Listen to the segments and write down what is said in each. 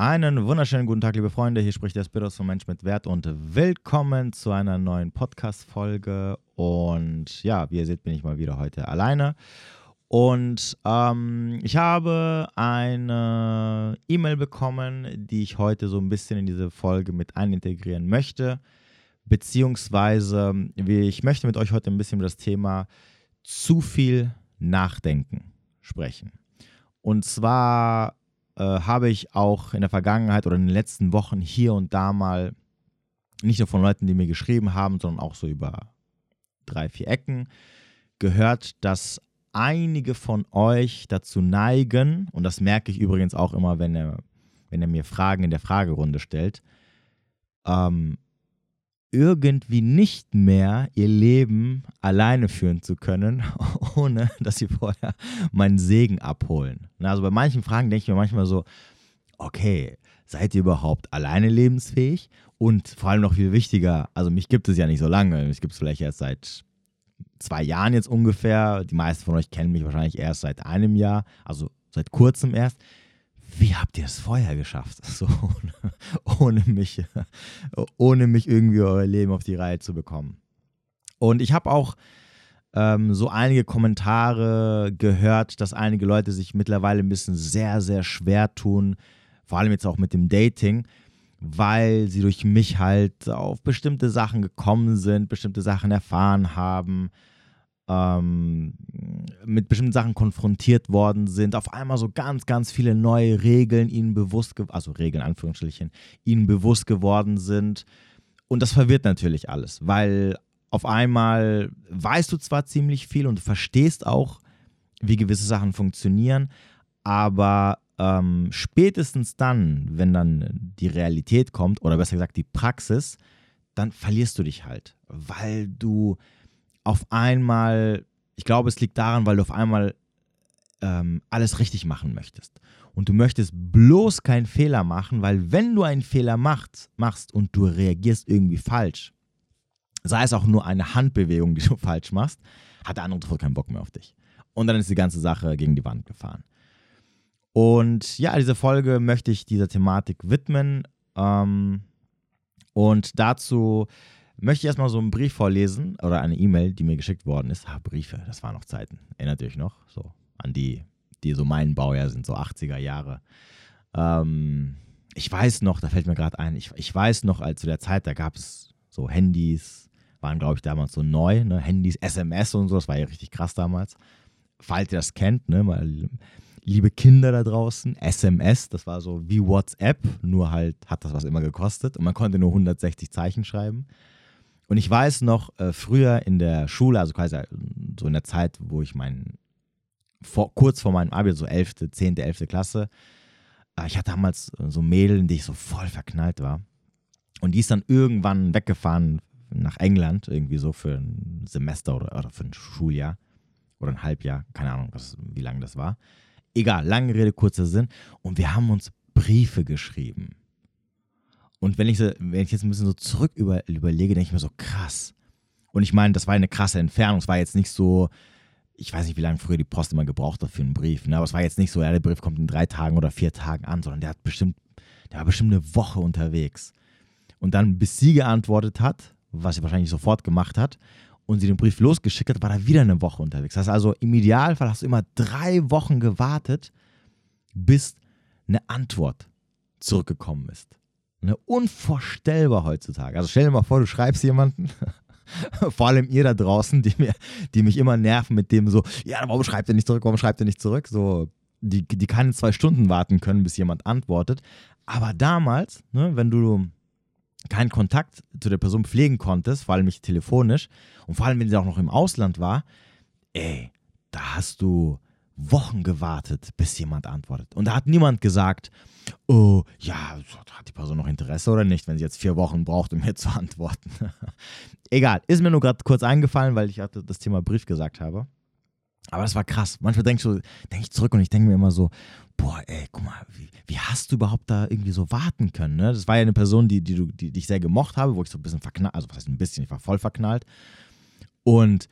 Einen wunderschönen guten Tag, liebe Freunde. Hier spricht der Spiros von Mensch mit Wert und willkommen zu einer neuen Podcast-Folge. Und ja, wie ihr seht, bin ich mal wieder heute alleine. Und ähm, ich habe eine E-Mail bekommen, die ich heute so ein bisschen in diese Folge mit einintegrieren möchte. Beziehungsweise, ich möchte mit euch heute ein bisschen über das Thema zu viel Nachdenken sprechen. Und zwar äh, habe ich auch in der Vergangenheit oder in den letzten Wochen hier und da mal nicht nur von Leuten, die mir geschrieben haben, sondern auch so über drei, vier Ecken gehört, dass einige von euch dazu neigen, und das merke ich übrigens auch immer, wenn er, wenn er mir Fragen in der Fragerunde stellt, ähm, irgendwie nicht mehr ihr Leben alleine führen zu können, ohne dass sie vorher meinen Segen abholen. Also bei manchen Fragen denke ich mir manchmal so, okay, seid ihr überhaupt alleine lebensfähig? Und vor allem noch viel wichtiger, also mich gibt es ja nicht so lange, mich gibt es vielleicht erst seit zwei Jahren jetzt ungefähr. Die meisten von euch kennen mich wahrscheinlich erst seit einem Jahr, also seit kurzem erst wie habt ihr es vorher geschafft, so, ohne, mich, ohne mich irgendwie euer Leben auf die Reihe zu bekommen? Und ich habe auch ähm, so einige Kommentare gehört, dass einige Leute sich mittlerweile ein bisschen sehr, sehr schwer tun, vor allem jetzt auch mit dem Dating, weil sie durch mich halt auf bestimmte Sachen gekommen sind, bestimmte Sachen erfahren haben ähm, mit bestimmten Sachen konfrontiert worden sind, auf einmal so ganz, ganz viele neue Regeln ihnen bewusst, also Regeln Anführungsstrichen, ihnen bewusst geworden sind. Und das verwirrt natürlich alles, weil auf einmal weißt du zwar ziemlich viel und verstehst auch, wie gewisse Sachen funktionieren, aber ähm, spätestens dann, wenn dann die Realität kommt, oder besser gesagt die Praxis, dann verlierst du dich halt, weil du auf einmal, ich glaube, es liegt daran, weil du auf einmal ähm, alles richtig machen möchtest. Und du möchtest bloß keinen Fehler machen, weil wenn du einen Fehler macht, machst und du reagierst irgendwie falsch, sei es auch nur eine Handbewegung, die du falsch machst, hat der andere sofort keinen Bock mehr auf dich. Und dann ist die ganze Sache gegen die Wand gefahren. Und ja, diese Folge möchte ich dieser Thematik widmen. Ähm, und dazu möchte ich erstmal so einen Brief vorlesen oder eine E-Mail, die mir geschickt worden ist. Ah, Briefe, das waren noch Zeiten. Erinnert ihr euch noch? So an die, die so mein Baujahr sind, so 80er Jahre. Ähm, ich weiß noch, da fällt mir gerade ein, ich, ich weiß noch, als zu der Zeit, da gab es so Handys, waren glaube ich damals so neu, ne? Handys, SMS und so, das war ja richtig krass damals. Falls ihr das kennt, ne, mal liebe Kinder da draußen, SMS, das war so wie WhatsApp, nur halt hat das was immer gekostet und man konnte nur 160 Zeichen schreiben. Und ich weiß noch, äh, früher in der Schule, also quasi äh, so in der Zeit, wo ich mein, vor, kurz vor meinem Abi, so 11., 10., 11. Klasse, äh, ich hatte damals so Mädel, in die ich so voll verknallt war. Und die ist dann irgendwann weggefahren nach England, irgendwie so für ein Semester oder, oder für ein Schuljahr oder ein Halbjahr, keine Ahnung, was, wie lange das war. Egal, lange Rede, kurzer Sinn. Und wir haben uns Briefe geschrieben. Und wenn ich, wenn ich jetzt ein bisschen so zurück über, überlege, denke ich mir so, krass. Und ich meine, das war eine krasse Entfernung. Es war jetzt nicht so, ich weiß nicht, wie lange früher die Post immer gebraucht hat für einen Brief. Ne? Aber es war jetzt nicht so, ja, der Brief kommt in drei Tagen oder vier Tagen an, sondern der hat bestimmt, der war bestimmt eine Woche unterwegs. Und dann, bis sie geantwortet hat, was sie wahrscheinlich sofort gemacht hat, und sie den Brief losgeschickt hat, war er wieder eine Woche unterwegs. Das heißt also, im Idealfall hast du immer drei Wochen gewartet, bis eine Antwort zurückgekommen ist. Ne, unvorstellbar heutzutage. Also stell dir mal vor, du schreibst jemanden, vor allem ihr da draußen, die, mir, die mich immer nerven mit dem so, ja, warum schreibt er nicht zurück, warum schreibt er nicht zurück? So, die, die keine zwei Stunden warten können, bis jemand antwortet. Aber damals, ne, wenn du keinen Kontakt zu der Person pflegen konntest, vor allem nicht telefonisch, und vor allem, wenn sie auch noch im Ausland war, ey, da hast du Wochen gewartet, bis jemand antwortet. Und da hat niemand gesagt, oh, ja, hat die Person noch Interesse oder nicht, wenn sie jetzt vier Wochen braucht, um mir zu antworten. Egal, ist mir nur gerade kurz eingefallen, weil ich das Thema Brief gesagt habe. Aber das war krass. Manchmal denke ich, so, denk ich zurück und ich denke mir immer so, boah, ey, guck mal, wie, wie, hast du überhaupt da irgendwie so warten können? Ne? Das war ja eine Person, die, die, die, die ich sehr gemocht habe, wo ich so ein bisschen verknallt, also was heißt ein bisschen, ich war voll verknallt. Und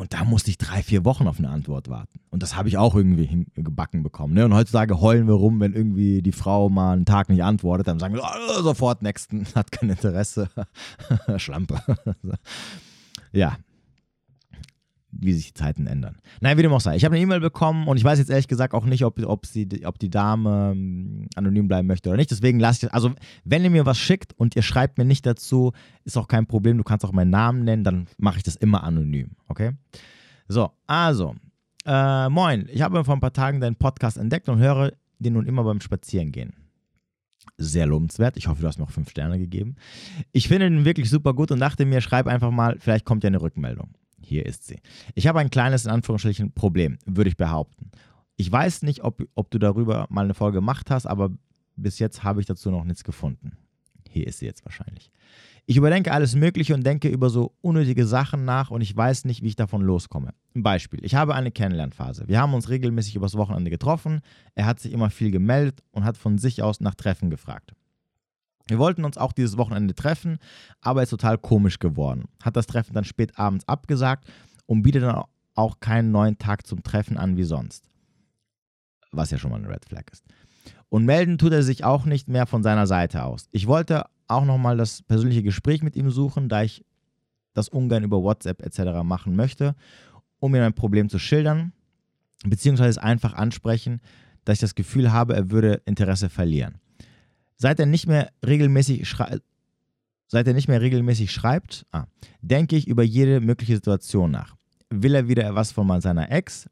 Und da musste ich drei, vier Wochen auf eine Antwort warten. Und das habe ich auch irgendwie gebacken bekommen. Ne? Und heutzutage heulen wir rum, wenn irgendwie die Frau mal einen Tag nicht antwortet, dann sagen wir oh, sofort nächsten, hat kein Interesse. Schlampe. ja, wie sich die Zeiten ändern. Naja, wie dem auch sei. Ich habe eine E-Mail bekommen und ich weiß jetzt ehrlich gesagt auch nicht, ob, ob, sie, ob die Dame ähm, anonym bleiben möchte oder nicht. Deswegen lasse ich, also wenn ihr mir was schickt und ihr schreibt mir nicht dazu, ist auch kein Problem. Du kannst auch meinen Namen nennen, dann mache ich das immer anonym. Okay? So, also, äh, moin. Ich habe vor ein paar Tagen deinen Podcast entdeckt und höre den nun immer beim Spazierengehen sehr lobenswert. Ich hoffe, du hast mir auch fünf Sterne gegeben. Ich finde den wirklich super gut und dachte mir, schreib einfach mal, vielleicht kommt ja eine Rückmeldung. Hier ist sie. Ich habe ein kleines, in Anführungsstrichen, Problem, würde ich behaupten. Ich weiß nicht, ob, ob du darüber mal eine Folge gemacht hast, aber bis jetzt habe ich dazu noch nichts gefunden. Hier ist sie jetzt wahrscheinlich. Ich überdenke alles Mögliche und denke über so unnötige Sachen nach und ich weiß nicht, wie ich davon loskomme. Ein Beispiel. Ich habe eine Kennenlernphase. Wir haben uns regelmäßig übers Wochenende getroffen. Er hat sich immer viel gemeldet und hat von sich aus nach Treffen gefragt. Wir wollten uns auch dieses Wochenende treffen, aber ist total komisch geworden. Hat das Treffen dann spät abends abgesagt und bietet dann auch keinen neuen Tag zum Treffen an wie sonst. Was ja schon mal eine Red Flag ist. Und melden tut er sich auch nicht mehr von seiner Seite aus. Ich wollte auch nochmal das persönliche Gespräch mit ihm suchen, da ich das ungern über WhatsApp etc. machen möchte, um mir mein Problem zu schildern, beziehungsweise es einfach ansprechen, dass ich das Gefühl habe, er würde Interesse verlieren. Seit er nicht mehr regelmäßig schreibt, Seit er nicht mehr regelmäßig schreibt, ah, denke ich über jede mögliche Situation nach. Will er wieder was von seiner Ex?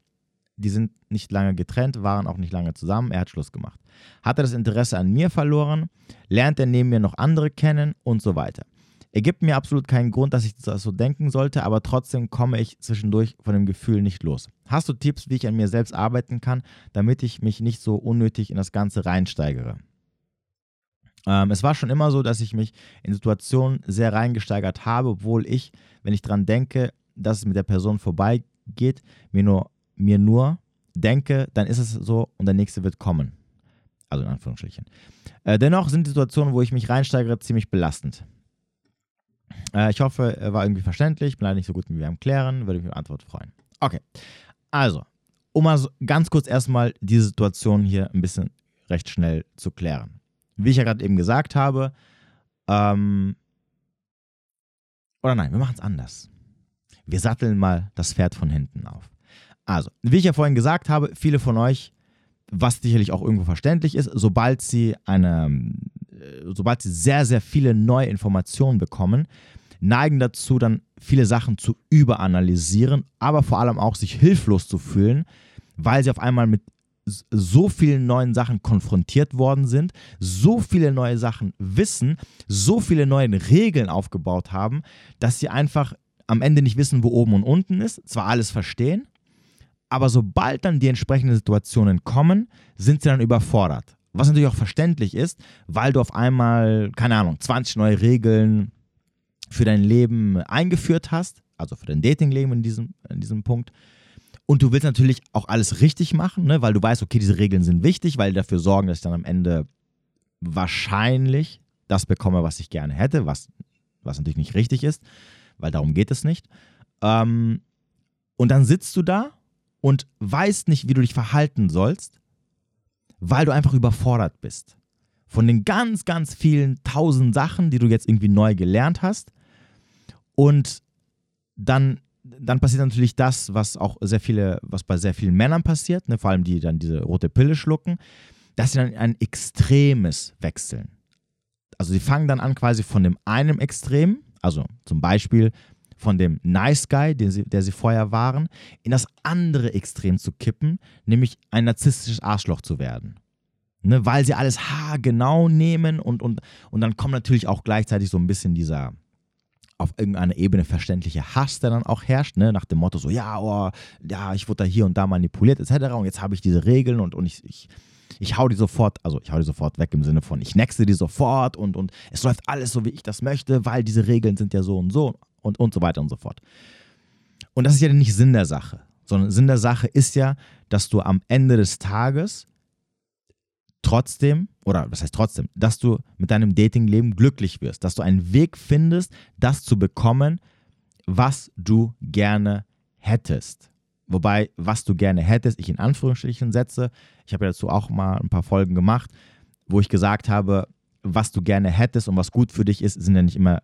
Die sind nicht lange getrennt, waren auch nicht lange zusammen, er hat Schluss gemacht. Hat er das Interesse an mir verloren? Lernt er neben mir noch andere kennen? Und so weiter. Er gibt mir absolut keinen Grund, dass ich das so denken sollte, aber trotzdem komme ich zwischendurch von dem Gefühl nicht los. Hast du Tipps, wie ich an mir selbst arbeiten kann, damit ich mich nicht so unnötig in das Ganze reinsteigere? Ähm, es war schon immer so, dass ich mich in Situationen sehr reingesteigert habe, obwohl ich, wenn ich daran denke, dass es mit der Person vorbeigeht, mir nur, mir nur denke, dann ist es so und der nächste wird kommen. Also in Anführungsstrichen. Äh, dennoch sind Situationen, wo ich mich reinsteigere, ziemlich belastend. Äh, ich hoffe, er war irgendwie verständlich. Bin leider nicht so gut wie wir am Klären. Würde mich über Antwort freuen. Okay. Also, um mal so ganz kurz erstmal diese Situation hier ein bisschen recht schnell zu klären wie ich ja gerade eben gesagt habe, ähm, oder nein, wir machen es anders. Wir satteln mal das Pferd von hinten auf. Also, wie ich ja vorhin gesagt habe, viele von euch, was sicherlich auch irgendwo verständlich ist, sobald sie eine, äh, sobald sie sehr, sehr viele neue Informationen bekommen, neigen dazu, dann viele Sachen zu überanalysieren, aber vor allem auch sich hilflos zu fühlen, weil sie auf einmal mit so vielen neuen Sachen konfrontiert worden sind, so viele neue Sachen wissen, so viele neue Regeln aufgebaut haben, dass sie einfach am Ende nicht wissen, wo oben und unten ist, zwar alles verstehen, aber sobald dann die entsprechenden Situationen kommen, sind sie dann überfordert. Was natürlich auch verständlich ist, weil du auf einmal, keine Ahnung, 20 neue Regeln für dein Leben eingeführt hast, also für dein Datingleben in diesem, in diesem Punkt, und du willst natürlich auch alles richtig machen, ne? weil du weißt, okay, diese Regeln sind wichtig, weil die dafür sorgen, dass ich dann am Ende wahrscheinlich das bekomme, was ich gerne hätte, was, was natürlich nicht richtig ist, weil darum geht es nicht. Ähm, und dann sitzt du da und weißt nicht, wie du dich verhalten sollst, weil du einfach überfordert bist. Von den ganz, ganz vielen tausend Sachen, die du jetzt irgendwie neu gelernt hast. Und dann dann passiert natürlich das, was auch sehr viele, was bei sehr vielen Männern passiert, ne, vor allem die dann diese rote Pille schlucken, dass sie dann ein extremes wechseln. Also sie fangen dann an quasi von dem einen Extrem, also zum Beispiel von dem Nice Guy, sie, der sie vorher waren, in das andere Extrem zu kippen, nämlich ein narzisstisches Arschloch zu werden. Ne, weil sie alles haargenau nehmen und, und, und dann kommt natürlich auch gleichzeitig so ein bisschen dieser, auf irgendeiner Ebene verständliche Hass, der dann auch herrscht, ne? nach dem Motto so, ja, oh, ja, ich wurde da hier und da manipuliert etc. Und jetzt habe ich diese Regeln und, und ich, ich, ich hau die sofort, also ich hau die sofort weg im Sinne von, ich nexte die sofort und, und es läuft alles so, wie ich das möchte, weil diese Regeln sind ja so und so und, und so weiter und so fort. Und das ist ja nicht Sinn der Sache, sondern Sinn der Sache ist ja, dass du am Ende des Tages trotzdem, oder was heißt trotzdem, dass du mit deinem Datingleben glücklich wirst, dass du einen Weg findest, das zu bekommen, was du gerne hättest, wobei, was du gerne hättest, ich in Anführungsstrichen setze, ich habe ja dazu auch mal ein paar Folgen gemacht, wo ich gesagt habe, was du gerne hättest und was gut für dich ist, sind ja nicht immer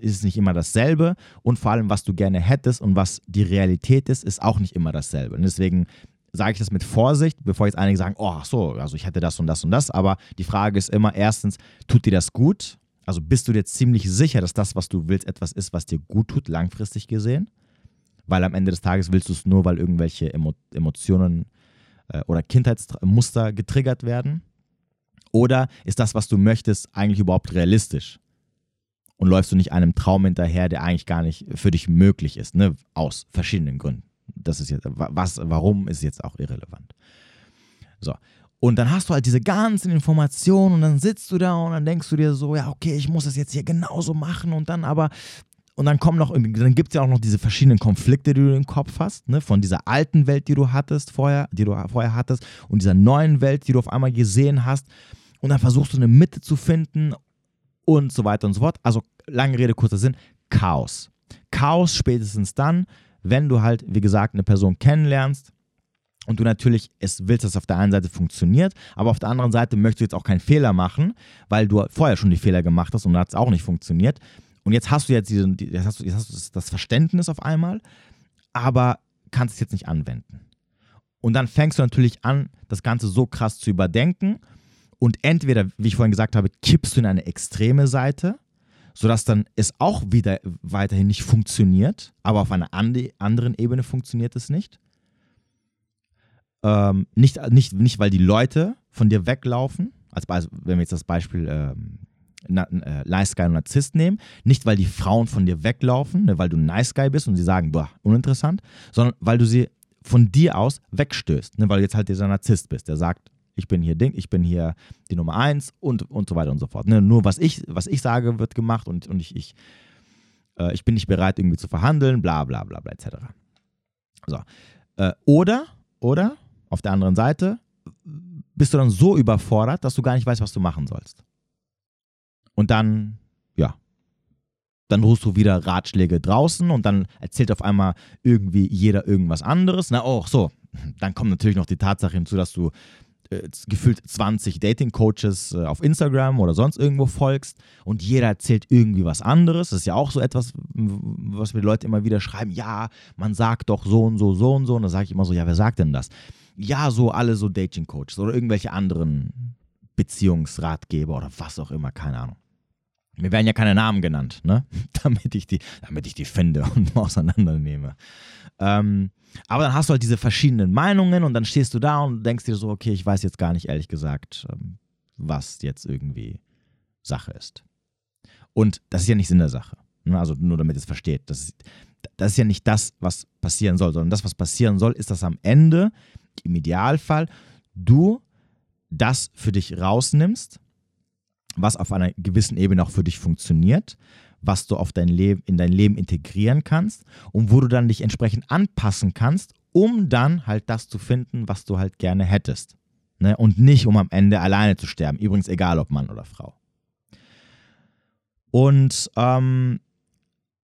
ist nicht immer dasselbe. Und vor allem, was du gerne hättest und was die Realität ist, ist auch nicht immer dasselbe. Und deswegen sage ich das mit Vorsicht, bevor jetzt einige sagen, oh, ach so, also ich hätte das und das und das. Aber die Frage ist immer erstens, tut dir das gut? Also bist du dir ziemlich sicher, dass das, was du willst, etwas ist, was dir gut tut, langfristig gesehen? Weil am Ende des Tages willst du es nur, weil irgendwelche Emo Emotionen äh, oder Kindheitsmuster getriggert werden? Oder ist das, was du möchtest, eigentlich überhaupt realistisch? Und läufst du nicht einem Traum hinterher, der eigentlich gar nicht für dich möglich ist, ne? aus verschiedenen Gründen das ist jetzt, was, warum ist jetzt auch irrelevant. So. Und dann hast du halt diese ganzen Informationen und dann sitzt du da und dann denkst du dir so, ja, okay, ich muss das jetzt hier genauso machen und dann aber, und dann kommen noch, dann gibt es ja auch noch diese verschiedenen Konflikte, die du im Kopf hast, ne, von dieser alten Welt, die du hattest vorher, die du vorher hattest und dieser neuen Welt, die du auf einmal gesehen hast. Und dann versuchst du eine Mitte zu finden und so weiter und so fort. Also lange Rede, kurzer Sinn, Chaos. Chaos spätestens dann, wenn du halt, wie gesagt, eine Person kennenlernst und du natürlich es willst, dass es auf der einen Seite funktioniert, aber auf der anderen Seite möchtest du jetzt auch keinen Fehler machen, weil du vorher schon die Fehler gemacht hast und da hat es auch nicht funktioniert. Und jetzt hast du jetzt, diesen, jetzt hast du, jetzt hast du das Verständnis auf einmal, aber kannst es jetzt nicht anwenden. Und dann fängst du natürlich an, das Ganze so krass zu überdenken und entweder, wie ich vorhin gesagt habe, kippst du in eine extreme Seite sodass dann es auch wieder weiterhin nicht funktioniert, aber auf einer anderen Ebene funktioniert es nicht. Ähm, nicht, nicht, nicht, weil die Leute von dir weglaufen, als wenn wir jetzt das Beispiel ähm, äh, Nice Guy und Narzisst nehmen, nicht weil die Frauen von dir weglaufen, ne, weil du ein Nice Guy bist und sie sagen, boah, uninteressant, sondern weil du sie von dir aus wegstößt, ne, weil du jetzt halt dieser Narzisst bist, der sagt, ich bin hier Ding, ich bin hier die Nummer eins und, und so weiter und so fort. Ne? Nur was ich, was ich sage, wird gemacht und, und ich, ich, äh, ich bin nicht bereit, irgendwie zu verhandeln, bla bla bla bla etc. So. Äh, oder, oder, auf der anderen Seite, bist du dann so überfordert, dass du gar nicht weißt, was du machen sollst. Und dann, ja, dann rufst du wieder Ratschläge draußen und dann erzählt auf einmal irgendwie jeder irgendwas anderes. Na, oh, so. Dann kommt natürlich noch die Tatsache hinzu, dass du äh, gefühlt 20 Dating-Coaches äh, auf Instagram oder sonst irgendwo folgst und jeder erzählt irgendwie was anderes. Das ist ja auch so etwas, was mir Leute immer wieder schreiben. Ja, man sagt doch so und so, so und so. Und dann sage ich immer so, ja, wer sagt denn das? Ja, so alle so Dating-Coaches oder irgendwelche anderen Beziehungsratgeber oder was auch immer, keine Ahnung. Mir werden ja keine Namen genannt, ne? damit, ich die, damit ich die finde und auseinandernehme. Ähm, aber dann hast du halt diese verschiedenen Meinungen und dann stehst du da und denkst dir so, okay, ich weiß jetzt gar nicht ehrlich gesagt, ähm, was jetzt irgendwie Sache ist. Und das ist ja nicht Sinn der Sache. Ne? Also nur damit ihr es versteht. Das ist, das ist ja nicht das, was passieren soll, sondern das, was passieren soll, ist, dass am Ende, im Idealfall, du das für dich rausnimmst, was auf einer gewissen Ebene auch für dich funktioniert, was du auf dein Leben, in dein Leben integrieren kannst und wo du dann dich entsprechend anpassen kannst, um dann halt das zu finden, was du halt gerne hättest. Ne? Und nicht, um am Ende alleine zu sterben. Übrigens egal, ob Mann oder Frau. Und ähm,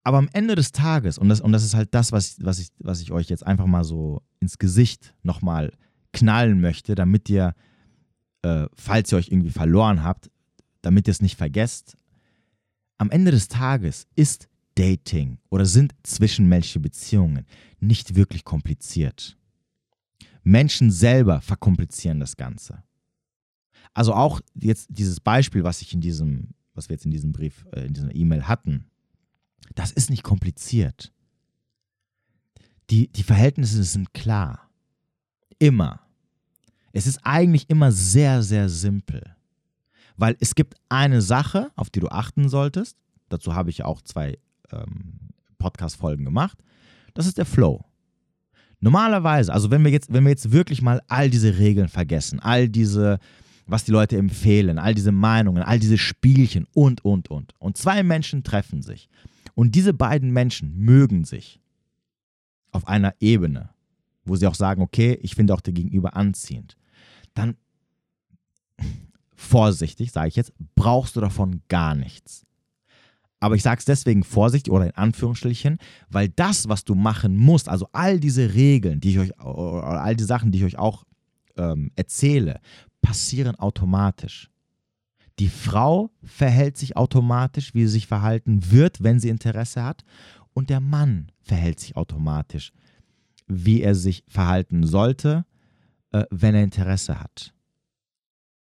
aber am Ende des Tages, und das, und das ist halt das, was, was, ich, was ich euch jetzt einfach mal so ins Gesicht nochmal knallen möchte, damit ihr, äh, falls ihr euch irgendwie verloren habt, damit ihr es nicht vergesst, am Ende des Tages ist Dating oder sind zwischenmenschliche Beziehungen nicht wirklich kompliziert. Menschen selber verkomplizieren das Ganze. Also auch jetzt dieses Beispiel, was ich in diesem, was wir jetzt in diesem Brief, äh, in dieser E-Mail hatten, das ist nicht kompliziert. Die, die Verhältnisse sind klar. Immer. Es ist eigentlich immer sehr, sehr simpel. Weil es gibt eine Sache, auf die du achten solltest. Dazu habe ich auch zwei ähm, Podcast-Folgen gemacht. Das ist der Flow. Normalerweise, also wenn wir jetzt, wenn wir jetzt wirklich mal all diese Regeln vergessen, all diese, was die Leute empfehlen, all diese Meinungen, all diese Spielchen und, und, und. Und zwei Menschen treffen sich. Und diese beiden Menschen mögen sich auf einer Ebene, wo sie auch sagen, okay, ich finde auch der Gegenüber anziehend. Dann vorsichtig, sage ich jetzt, brauchst du davon gar nichts. Aber ich sage es deswegen vorsichtig oder in Anführungsstrichen, weil das, was du machen musst, also all diese Regeln, die ich euch, all die Sachen, die ich euch auch ähm, erzähle, passieren automatisch. Die Frau verhält sich automatisch, wie sie sich verhalten wird, wenn sie Interesse hat. Und der Mann verhält sich automatisch, wie er sich verhalten sollte, äh, wenn er Interesse hat.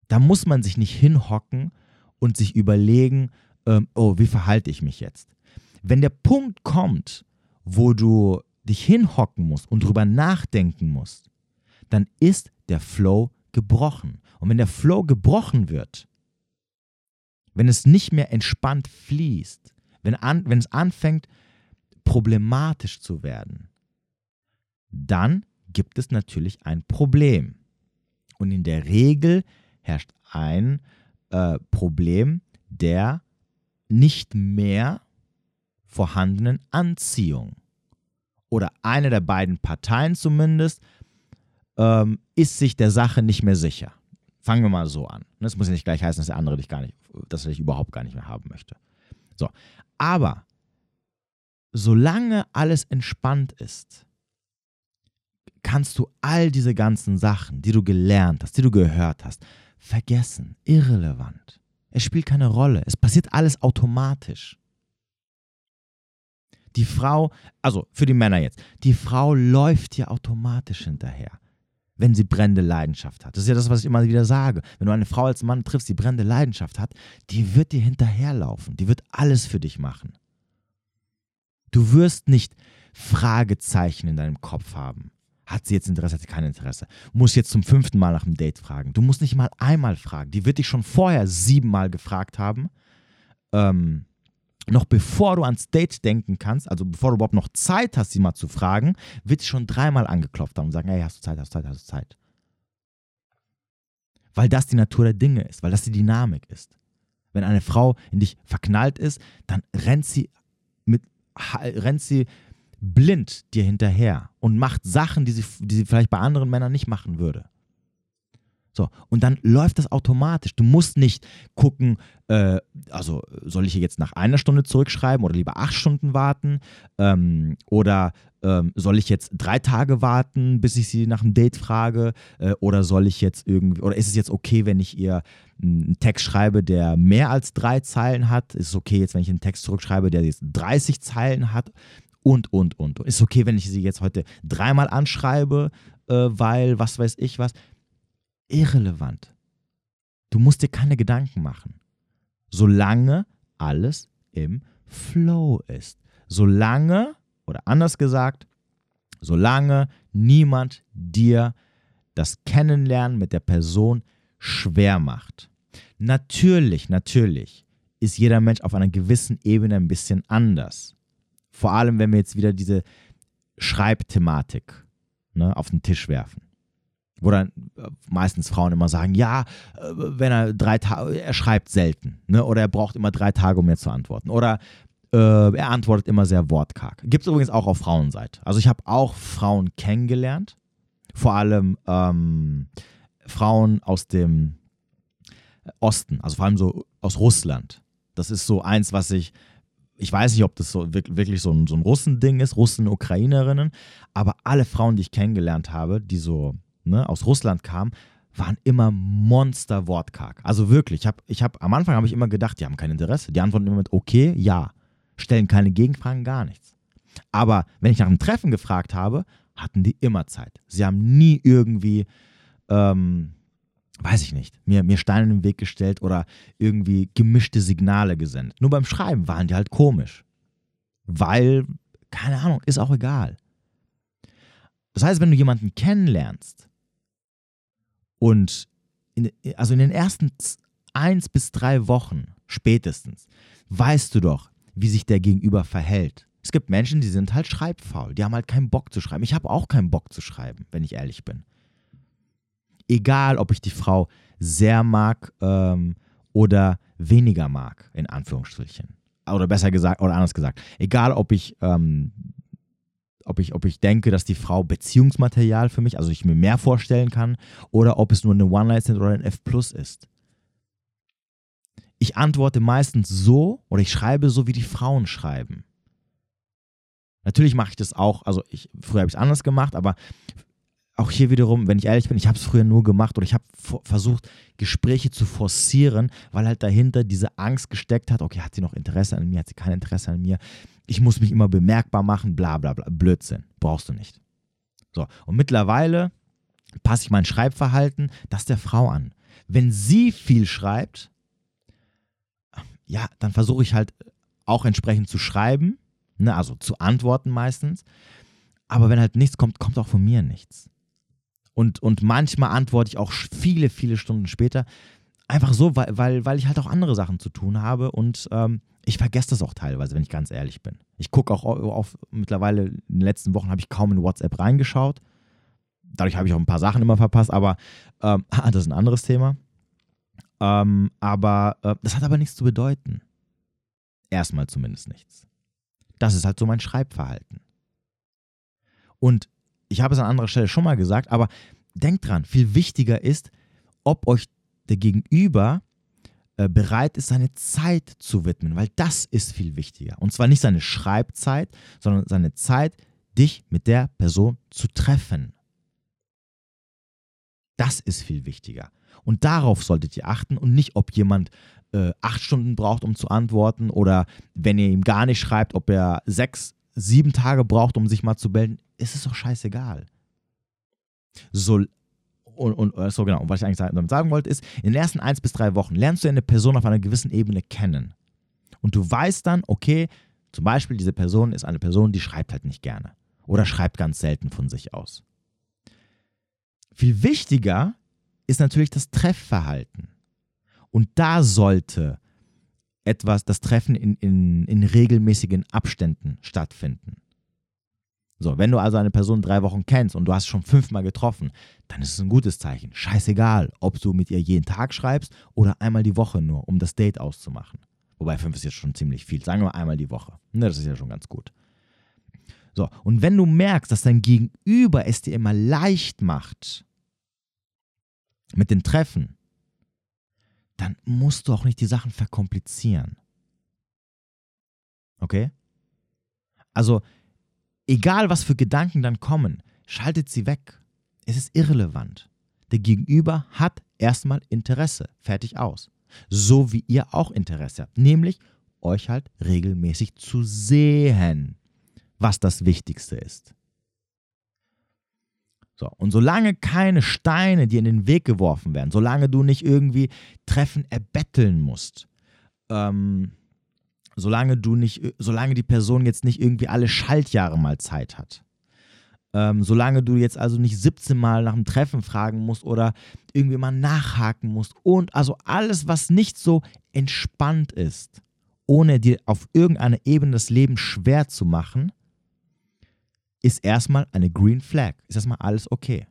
Da muss man sich nicht hinhocken und sich überlegen, ähm, oh, wie verhalte ich mich jetzt? Wenn der Punkt kommt, wo du dich hinhocken musst und drüber nachdenken musst, dann ist der Flow gebrochen. Und wenn der Flow gebrochen wird, wenn es nicht mehr entspannt fließt, wenn, an, wenn es anfängt problematisch zu werden, dann gibt es natürlich ein Problem. Und in der Regel herrscht ein äh, Problem der nicht mehr vorhandenen Anziehung. Oder eine der beiden Parteien zumindest ähm, ist sich der Sache nicht mehr sicher. Fangen wir mal so an. Das muss ja nicht gleich heißen, dass der andere dich gar nicht, dass er dich überhaupt gar nicht mehr haben möchte. So. Aber solange alles entspannt ist, kannst du all diese ganzen Sachen, die du gelernt hast, die du gehört hast, vergessen. Irrelevant. Es spielt keine Rolle. Es passiert alles automatisch. Die Frau, also für die Männer jetzt, die Frau läuft dir automatisch hinterher wenn sie brennende Leidenschaft hat. Das ist ja das, was ich immer wieder sage. Wenn du eine Frau als Mann triffst, die brennende Leidenschaft hat, die wird dir hinterherlaufen. Die wird alles für dich machen. Du wirst nicht Fragezeichen in deinem Kopf haben. Hat sie jetzt Interesse, hat sie kein Interesse? Muss jetzt zum fünften Mal nach dem Date fragen. Du musst nicht mal einmal fragen. Die wird dich schon vorher siebenmal gefragt haben. Ähm, noch bevor du ans Date denken kannst, also bevor du überhaupt noch Zeit hast, sie mal zu fragen, wird sie schon dreimal angeklopft haben und sagen, hey, hast du Zeit, hast du Zeit, hast du Zeit. Weil das die Natur der Dinge ist, weil das die Dynamik ist. Wenn eine Frau in dich verknallt ist, dann rennt sie mit rennt sie blind dir hinterher und macht Sachen, die sie, die sie vielleicht bei anderen Männern nicht machen würde. So, und dann läuft das automatisch. Du musst nicht gucken, äh, also soll ich hier jetzt nach einer Stunde zurückschreiben oder lieber acht Stunden warten? Ähm, oder ähm, soll ich jetzt drei Tage warten, bis ich sie nach einem Date frage? Äh, oder soll ich jetzt irgendwie, oder ist es jetzt okay, wenn ich ihr einen Text schreibe, der mehr als drei Zeilen hat? Ist es okay jetzt, wenn ich einen Text zurückschreibe, der jetzt 30 Zeilen hat? Und, und, und. Ist okay, wenn ich sie jetzt heute dreimal anschreibe, äh, weil was weiß ich was? irrelevant. Du musst dir keine Gedanken machen. Solange alles im Flow ist. Solange, oder anders gesagt, solange niemand dir das Kennenlernen mit der Person schwer macht. Natürlich, natürlich ist jeder Mensch auf einer gewissen Ebene ein bisschen anders. Vor allem, wenn wir jetzt wieder diese Schreibthematik ne, auf den Tisch werfen wo dann äh, meistens Frauen immer sagen, ja, äh, wenn er drei Tage, er schreibt selten, ne? oder er braucht immer drei Tage, um mir zu antworten, oder äh, er antwortet immer sehr wortkarg. Gibt es übrigens auch auf Frauenseite. Also ich habe auch Frauen kennengelernt, vor allem ähm, Frauen aus dem Osten, also vor allem so aus Russland. Das ist so eins, was ich ich weiß nicht, ob das so wirklich so ein, so ein Russending ist, Russen, Ukrainerinnen, aber alle Frauen, die ich kennengelernt habe, die so ne, aus Russland kam, waren immer monster wortkarg. Also wirklich, ich habe ich hab, am Anfang habe ich immer gedacht, die haben kein Interesse. Die antworten immer mit okay, ja. Stellen keine Gegenfragen, gar nichts. Aber wenn ich nach einem Treffen gefragt habe, hatten die immer Zeit. Sie haben nie irgendwie, ähm, weiß ich nicht, mir, mir Steine in den Weg gestellt oder irgendwie gemischte Signale gesendet. Nur beim Schreiben waren die halt komisch. Weil, keine Ahnung, ist auch egal. Das heißt, wenn du jemanden kennenlernst, und in, also in den ersten eins bis drei Wochen spätestens weißt du doch, wie sich der Gegenüber verhält. Es gibt Menschen, die sind halt schreibfaul, die haben halt keinen Bock zu schreiben. Ich habe auch keinen Bock zu schreiben, wenn ich ehrlich bin. Egal, ob ich die Frau sehr mag ähm, oder weniger mag, in Anführungsstrichen. Oder besser gesagt, oder anders gesagt, egal, ob ich ähm, ob ich, ob ich denke, dass die Frau Beziehungsmaterial für mich, also ich mir mehr vorstellen kann, oder ob es nur eine One-Night-Stand oder ein F Plus ist. Ich antworte meistens so oder ich schreibe so, wie die Frauen schreiben. Natürlich mache ich das auch, also ich, früher habe ich es anders gemacht, aber auch hier wiederum, wenn ich ehrlich bin, ich habe es früher nur gemacht oder ich habe versucht, Gespräche zu forcieren, weil halt dahinter diese Angst gesteckt hat, okay, hat sie noch Interesse an mir, hat sie kein Interesse an mir, ich muss mich immer bemerkbar machen, bla bla bla, Blödsinn, brauchst du nicht. So, und mittlerweile passe ich mein Schreibverhalten das der Frau an. Wenn sie viel schreibt, ja, dann versuche ich halt auch entsprechend zu schreiben, ne, also zu antworten meistens. Aber wenn halt nichts kommt, kommt auch von mir nichts. Und, und manchmal antworte ich auch viele, viele Stunden später. Einfach so, weil, weil, weil ich halt auch andere Sachen zu tun habe und ähm, ich vergesse das auch teilweise, wenn ich ganz ehrlich bin. Ich gucke auch auf, mittlerweile in den letzten Wochen habe ich kaum in WhatsApp reingeschaut. Dadurch habe ich auch ein paar Sachen immer verpasst, aber ähm, das ist ein anderes Thema. Ähm, aber äh, das hat aber nichts zu bedeuten. Erstmal zumindest nichts. Das ist halt so mein Schreibverhalten. Und ich habe es an anderer Stelle schon mal gesagt, aber denkt dran, viel wichtiger ist, ob euch der Gegenüber äh, bereit ist, seine Zeit zu widmen, weil das ist viel wichtiger. Und zwar nicht seine Schreibzeit, sondern seine Zeit, dich mit der Person zu treffen. Das ist viel wichtiger. Und darauf solltet ihr achten und nicht, ob jemand äh, acht Stunden braucht, um zu antworten oder wenn ihr ihm gar nicht schreibt, ob er sechs, sieben Tage braucht, um sich mal zu melden ist es doch scheißegal. So, und, und äh, so genau, und was ich eigentlich damit sagen wollte, ist, in den ersten eins bis drei Wochen lernst du eine Person auf einer gewissen Ebene kennen. Und du weißt dann, okay, zum Beispiel, diese Person ist eine Person, die schreibt halt nicht gerne. Oder schreibt ganz selten von sich aus. Viel wichtiger ist natürlich das Treffverhalten. Und da sollte etwas, das Treffen in, in, in regelmäßigen Abständen stattfinden. So, wenn du also eine Person drei Wochen kennst und du hast schon fünfmal getroffen, dann ist es ein gutes Zeichen. Scheißegal, ob du mit ihr jeden Tag schreibst oder einmal die Woche nur, um das Date auszumachen. Wobei fünf ist jetzt schon ziemlich viel. Sagen wir mal einmal die Woche. Ne, das ist ja schon ganz gut. So, und wenn du merkst, dass dein Gegenüber es dir immer leicht macht mit den Treffen, dann musst du auch nicht die Sachen verkomplizieren. Okay? Also, Egal, was für Gedanken dann kommen, schaltet sie weg. Es ist irrelevant. Der Gegenüber hat erstmal Interesse. Fertig aus. So wie ihr auch Interesse habt. Nämlich euch halt regelmäßig zu sehen, was das Wichtigste ist. So, und solange keine Steine dir in den Weg geworfen werden, solange du nicht irgendwie Treffen erbetteln musst, ähm, solange du nicht, solange die Person jetzt nicht irgendwie alle Schaltjahre mal Zeit hat. Ähm, solange du jetzt also nicht 17 Mal nach dem Treffen fragen musst oder irgendwie mal nachhaken musst und also alles, was nicht so entspannt ist, ohne dir auf irgendeiner Ebene das Leben schwer zu machen, ist erstmal eine Green Flag. Ist erstmal alles okay.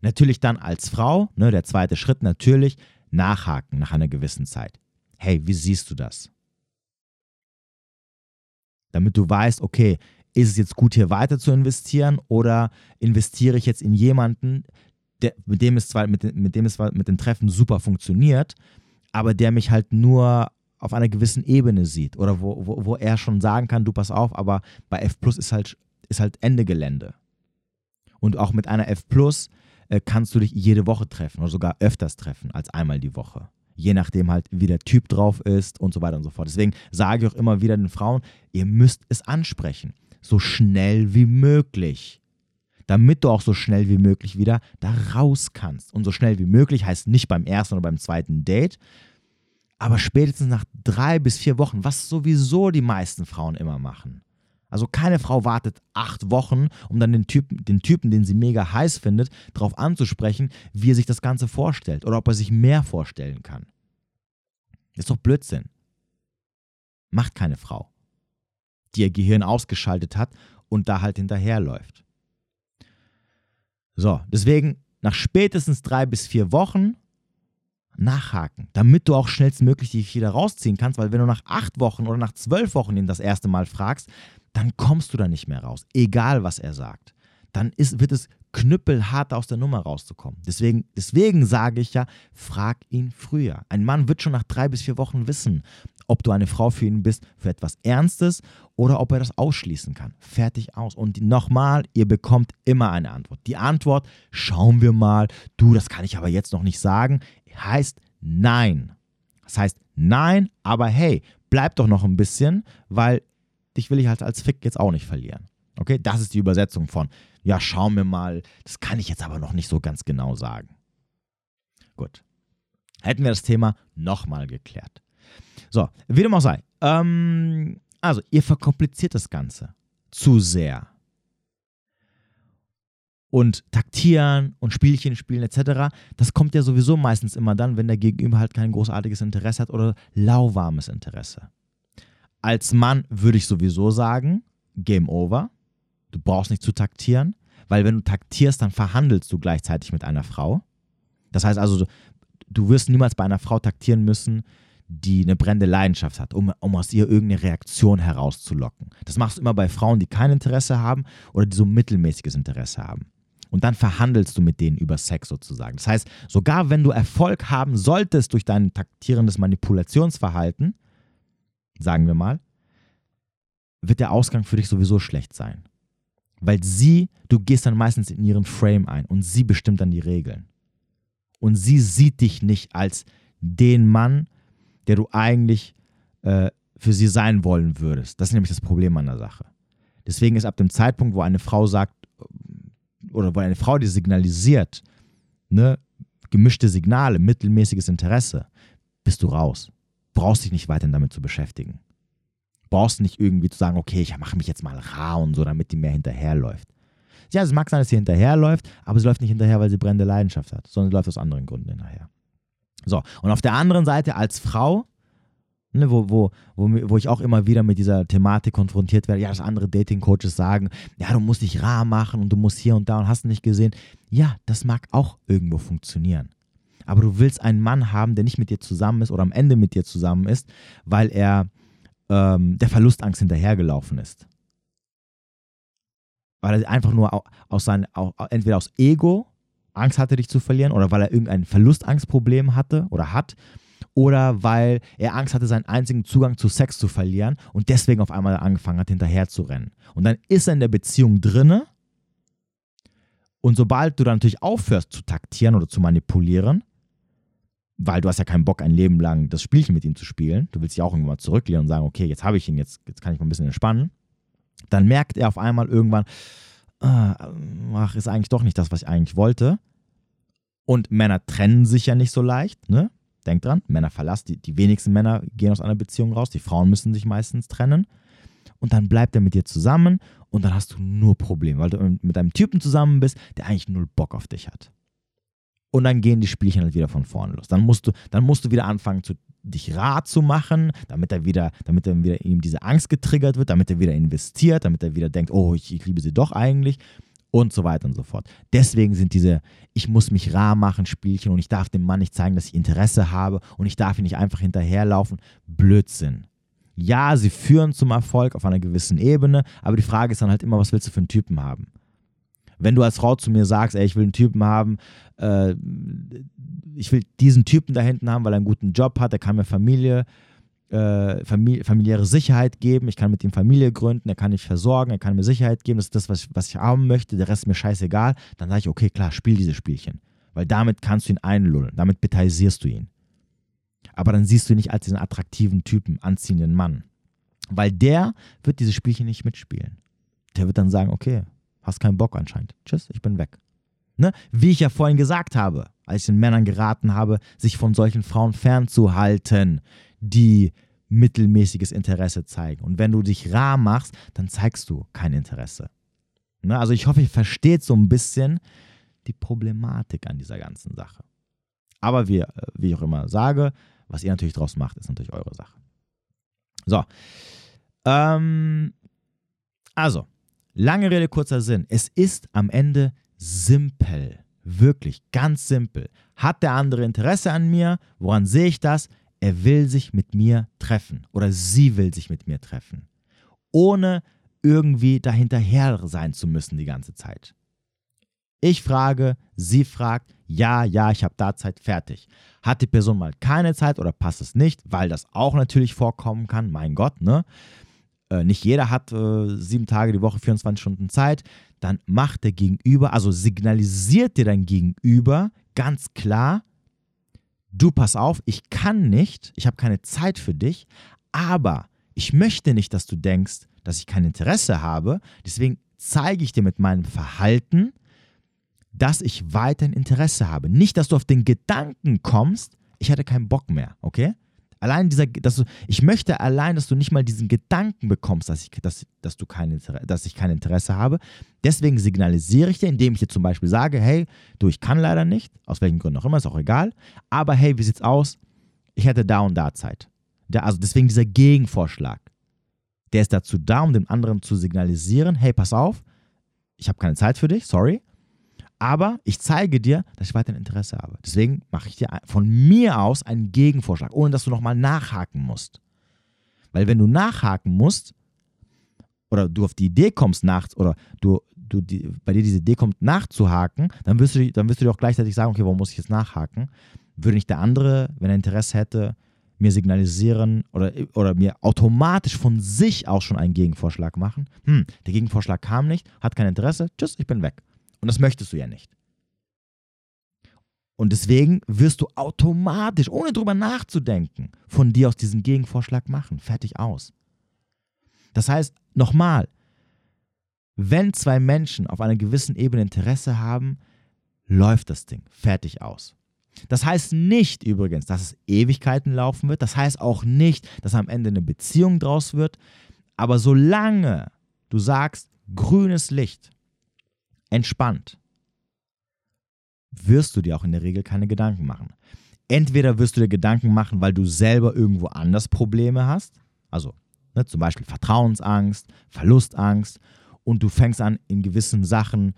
Natürlich dann als Frau, ne, der zweite Schritt natürlich, nachhaken nach einer gewissen Zeit. Hey, wie siehst du das? damit du weißt, okay, ist es jetzt gut, hier weiter zu investieren oder investiere ich jetzt in jemanden, der, mit, dem es zwar, mit, mit dem es mit den Treffen super funktioniert, aber der mich halt nur auf einer gewissen Ebene sieht oder wo, wo, wo er schon sagen kann, du pass auf, aber bei F Plus ist halt, ist halt Ende Gelände. Und auch mit einer F Plus äh, kannst du dich jede Woche treffen oder sogar öfters treffen als einmal die Woche je nachdem halt, wie der Typ drauf ist und so weiter und so fort. Deswegen sage ich auch immer wieder den Frauen, ihr müsst es ansprechen. So schnell wie möglich. Damit du auch so schnell wie möglich wieder da raus kannst. Und so schnell wie möglich heißt nicht beim ersten oder beim zweiten Date, aber spätestens nach drei bis vier Wochen, was sowieso die meisten Frauen immer machen. Also keine Frau wartet acht Wochen, um dann den Typen, den Typen, den sie mega heiß findet, darauf anzusprechen, wie er sich das Ganze vorstellt oder ob er sich mehr vorstellen kann. Ist doch Blödsinn. Macht keine Frau, die ihr Gehirn ausgeschaltet hat und da halt hinterherläuft. So, deswegen nach spätestens drei bis vier Wochen nachhaken, damit du auch schnellstmöglich dich wieder rausziehen kannst, weil wenn du nach acht Wochen oder nach zwölf Wochen ihn das erste Mal fragst, dann kommst du da nicht mehr raus, egal was er sagt. dann ist, wird es knüppelhart aus der Nummer rauszukommen. Deswegen, deswegen sage ich ja, frag ihn früher. Ein Mann wird schon nach drei bis vier Wochen wissen, ob du eine Frau für ihn bist, für etwas Ernstes oder ob er das ausschließen kann. Fertig aus. Und nochmal, ihr bekommt immer eine Antwort. Die Antwort, schauen wir mal, du, das kann ich aber jetzt noch nicht sagen, heißt nein. Das heißt nein, aber hey, bleib doch noch ein bisschen, weil dich will ich halt als Fick jetzt auch nicht verlieren. Okay, das ist die Übersetzung von, ja, schauen wir mal, das kann ich jetzt aber noch nicht so ganz genau sagen. Gut. Hätten wir das Thema nochmal geklärt. So, wie dem auch sei. Ähm, also, ihr verkompliziert das Ganze zu sehr. Und taktieren und Spielchen spielen etc., das kommt ja sowieso meistens immer dann, wenn der Gegenüber halt kein großartiges Interesse hat oder lauwarmes Interesse. Als Mann würde ich sowieso sagen, Game Over. Du brauchst nicht zu taktieren, weil wenn du taktierst, dann verhandelst du gleichzeitig mit einer Frau. Das heißt also, du wirst niemals bei einer Frau taktieren müssen, die eine brennende Leidenschaft hat, um, um aus ihr irgendeine Reaktion herauszulocken. Das machst du immer bei Frauen, die kein Interesse haben oder die so mittelmäßiges Interesse haben. Und dann verhandelst du mit denen über Sex sozusagen. Das heißt, sogar wenn du Erfolg haben solltest durch dein taktierendes Manipulationsverhalten, sagen wir mal, wird der Ausgang für dich sowieso schlecht sein. Weil sie, du gehst dann meistens in ihren Frame ein und sie bestimmt dann die Regeln. Und sie sieht dich nicht als den Mann, der du eigentlich äh, für sie sein wollen würdest. Das ist nämlich das Problem an der Sache. Deswegen ist ab dem Zeitpunkt, wo eine Frau sagt, oder wo eine Frau dir signalisiert, ne, gemischte Signale, mittelmäßiges Interesse, bist du raus. Brauchst dich nicht weiterhin damit zu beschäftigen. Brauchst nicht irgendwie zu sagen, okay, ich mache mich jetzt mal rar und so, damit die mehr hinterherläuft. Ja, es mag sein, dass sie hinterherläuft, aber sie läuft nicht hinterher, weil sie brennende Leidenschaft hat, sondern sie läuft aus anderen Gründen hinterher. So, und auf der anderen Seite als Frau, ne, wo, wo, wo, wo ich auch immer wieder mit dieser Thematik konfrontiert werde, ja, dass andere Dating-Coaches sagen, ja, du musst dich rar machen und du musst hier und da und hast nicht gesehen. Ja, das mag auch irgendwo funktionieren. Aber du willst einen Mann haben, der nicht mit dir zusammen ist oder am Ende mit dir zusammen ist, weil er ähm, der Verlustangst hinterhergelaufen ist. Weil er einfach nur aus seinen, entweder aus Ego Angst hatte, dich zu verlieren oder weil er irgendein Verlustangstproblem hatte oder hat oder weil er Angst hatte, seinen einzigen Zugang zu Sex zu verlieren und deswegen auf einmal angefangen hat, hinterher zu rennen. Und dann ist er in der Beziehung drinne und sobald du dann natürlich aufhörst zu taktieren oder zu manipulieren, weil du hast ja keinen Bock, ein Leben lang das Spielchen mit ihm zu spielen, du willst dich auch irgendwann mal zurücklehnen und sagen, okay, jetzt habe ich ihn, jetzt, jetzt kann ich mal ein bisschen entspannen, dann merkt er auf einmal irgendwann, ah, ach, ist eigentlich doch nicht das, was ich eigentlich wollte. Und Männer trennen sich ja nicht so leicht, ne? Denk dran, Männer verlassen, die, die wenigsten Männer gehen aus einer Beziehung raus, die Frauen müssen sich meistens trennen. Und dann bleibt er mit dir zusammen und dann hast du nur Probleme, weil du mit einem Typen zusammen bist, der eigentlich null Bock auf dich hat. Und dann gehen die Spielchen halt wieder von vorne los. Dann musst du, dann musst du wieder anfangen, zu, dich rar zu machen, damit er wieder, damit er wieder ihm diese Angst getriggert wird, damit er wieder investiert, damit er wieder denkt, oh, ich, ich liebe sie doch eigentlich und so weiter und so fort. Deswegen sind diese Ich muss mich rar machen Spielchen und ich darf dem Mann nicht zeigen, dass ich Interesse habe und ich darf ihn nicht einfach hinterherlaufen. Blödsinn. Ja, sie führen zum Erfolg auf einer gewissen Ebene, aber die Frage ist dann halt immer, was willst du für einen Typen haben? Wenn du als Frau zu mir sagst, ey, ich will einen Typen haben, äh, ich will diesen Typen da hinten haben, weil er einen guten Job hat, er kann mir Familie, äh, famili familiäre Sicherheit geben, ich kann mit ihm Familie gründen, er kann mich versorgen, er kann mir Sicherheit geben, das ist das, was ich, was ich haben möchte, der Rest ist mir scheißegal, dann sage ich, okay, klar, spiel diese Spielchen. Weil damit kannst du ihn einlullen, damit betaisierst du ihn. Aber dann siehst du ihn nicht als diesen attraktiven Typen, anziehenden Mann. Weil der wird diese Spielchen nicht mitspielen. Der wird dann sagen, okay, hast keinen Bock anscheinend. Tschüss, ich bin weg. Ne? Wie ich ja vorhin gesagt habe, als ich den Männern geraten habe, sich von solchen Frauen fernzuhalten, die mittelmäßiges Interesse zeigen. Und wenn du dich rar machst, dann zeigst du kein Interesse. Ne? Also ich hoffe, ihr versteht so ein bisschen die Problematik an dieser ganzen Sache. Aber wie, äh, wie ich auch immer sage, was ihr natürlich draus macht, ist natürlich eure Sache. So. Ähm, also, lange Rede, kurzer Sinn. Es ist am Ende simpel. Wirklich ganz simpel. Hat der andere Interesse an mir? Woran sehe ich das? Er will sich mit mir treffen oder sie will sich mit mir treffen. Ohne irgendwie dahinterher sein zu müssen die ganze Zeit. Ich frage, sie fragt, ja, ja, ich habe da Zeit, fertig. Hat die Person mal keine Zeit oder passt es nicht, weil das auch natürlich vorkommen kann, mein Gott, ne? Äh, nicht jeder hat äh, sieben Tage die Woche, 24 Stunden Zeit, dann macht der Gegenüber, also signalisiert dir dein Gegenüber ganz klar, du pass auf, ich kann nicht, ich habe keine Zeit für dich, aber ich möchte nicht, dass du denkst, dass ich kein Interesse habe, deswegen zeige ich dir mit meinem Verhalten, dass ich weiterhin Interesse habe. Nicht, dass du auf den Gedanken kommst, ich hätte keinen Bock mehr, okay? Allein dieser, dass du, ich möchte allein, dass du nicht mal diesen Gedanken bekommst, dass ich, dass, dass du kein dass ich kein Interesse habe. Deswegen signalisiere ich dir, indem ich dir zum Beispiel sage, hey, du, ich kann leider nicht, aus welchen Gründen auch immer, ist auch egal. Aber hey, wie sieht's aus? Ich hätte da und da Zeit. Der, also deswegen dieser Gegenvorschlag. Der ist dazu da, um dem anderen zu signalisieren, hey, pass auf, ich habe keine Zeit für dich, sorry. Aber ich zeige dir, dass ich weiterhin Interesse habe. Deswegen mache ich dir von mir aus einen Gegenvorschlag, ohne dass du nochmal nachhaken musst. Weil wenn du nachhaken musst, oder du auf die Idee kommst, nach, oder du, du die, bei dir diese Idee kommt, nachzuhaken, dann wirst, du, dann wirst du dir auch gleichzeitig sagen, okay, warum muss ich jetzt nachhaken? Würde nicht der andere, wenn er Interesse hätte, mir signalisieren oder, oder mir automatisch von sich aus schon einen Gegenvorschlag machen? Hm, der Gegenvorschlag kam nicht, hat kein Interesse, tschüss, ich bin weg. Und das möchtest du ja nicht. Und deswegen wirst du automatisch, ohne drüber nachzudenken, von dir aus diesen Gegenvorschlag machen. Fertig aus. Das heißt, nochmal, wenn zwei Menschen auf einer gewissen Ebene Interesse haben, läuft das Ding. Fertig aus. Das heißt nicht übrigens, dass es Ewigkeiten laufen wird. Das heißt auch nicht, dass am Ende eine Beziehung draus wird. Aber solange du sagst, grünes Licht, entspannt, wirst du dir auch in der Regel keine Gedanken machen. Entweder wirst du dir Gedanken machen, weil du selber irgendwo anders Probleme hast, also ne, zum Beispiel Vertrauensangst, Verlustangst, und du fängst an, in gewissen Sachen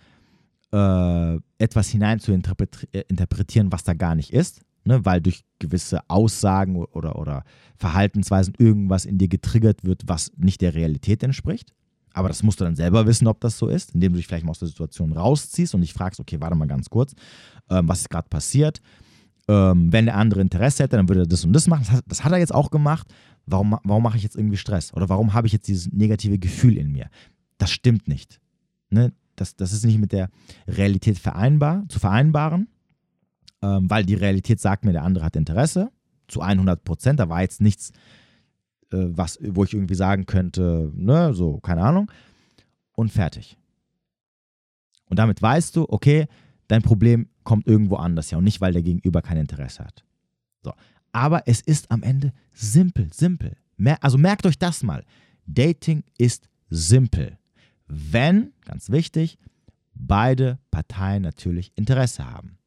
äh, etwas hinein zu äh, interpretieren, was da gar nicht ist, ne, weil durch gewisse Aussagen oder, oder Verhaltensweisen irgendwas in dir getriggert wird, was nicht der Realität entspricht. Aber das musst du dann selber wissen, ob das so ist, indem du dich vielleicht mal aus der Situation rausziehst und dich fragst, okay, warte mal ganz kurz, ähm, was ist gerade passiert? Ähm, wenn der andere Interesse hätte, dann würde er das und das machen. Das hat, das hat er jetzt auch gemacht. Warum, warum mache ich jetzt irgendwie Stress? Oder warum habe ich jetzt dieses negative Gefühl in mir? Das stimmt nicht. Ne? Das, das ist nicht mit der Realität vereinbar, zu vereinbaren, ähm, weil die Realität sagt mir, der andere hat Interesse. Zu 100 Prozent. Da war jetzt nichts was, wo ich irgendwie sagen könnte, ne, so, keine Ahnung. Und fertig. Und damit weißt du, okay, dein Problem kommt irgendwo anders her und nicht, weil der Gegenüber kein Interesse hat. So. Aber es ist am Ende simpel, simpel. Also merkt euch das mal. Dating ist simpel. Wenn, ganz wichtig, beide Parteien natürlich Interesse haben.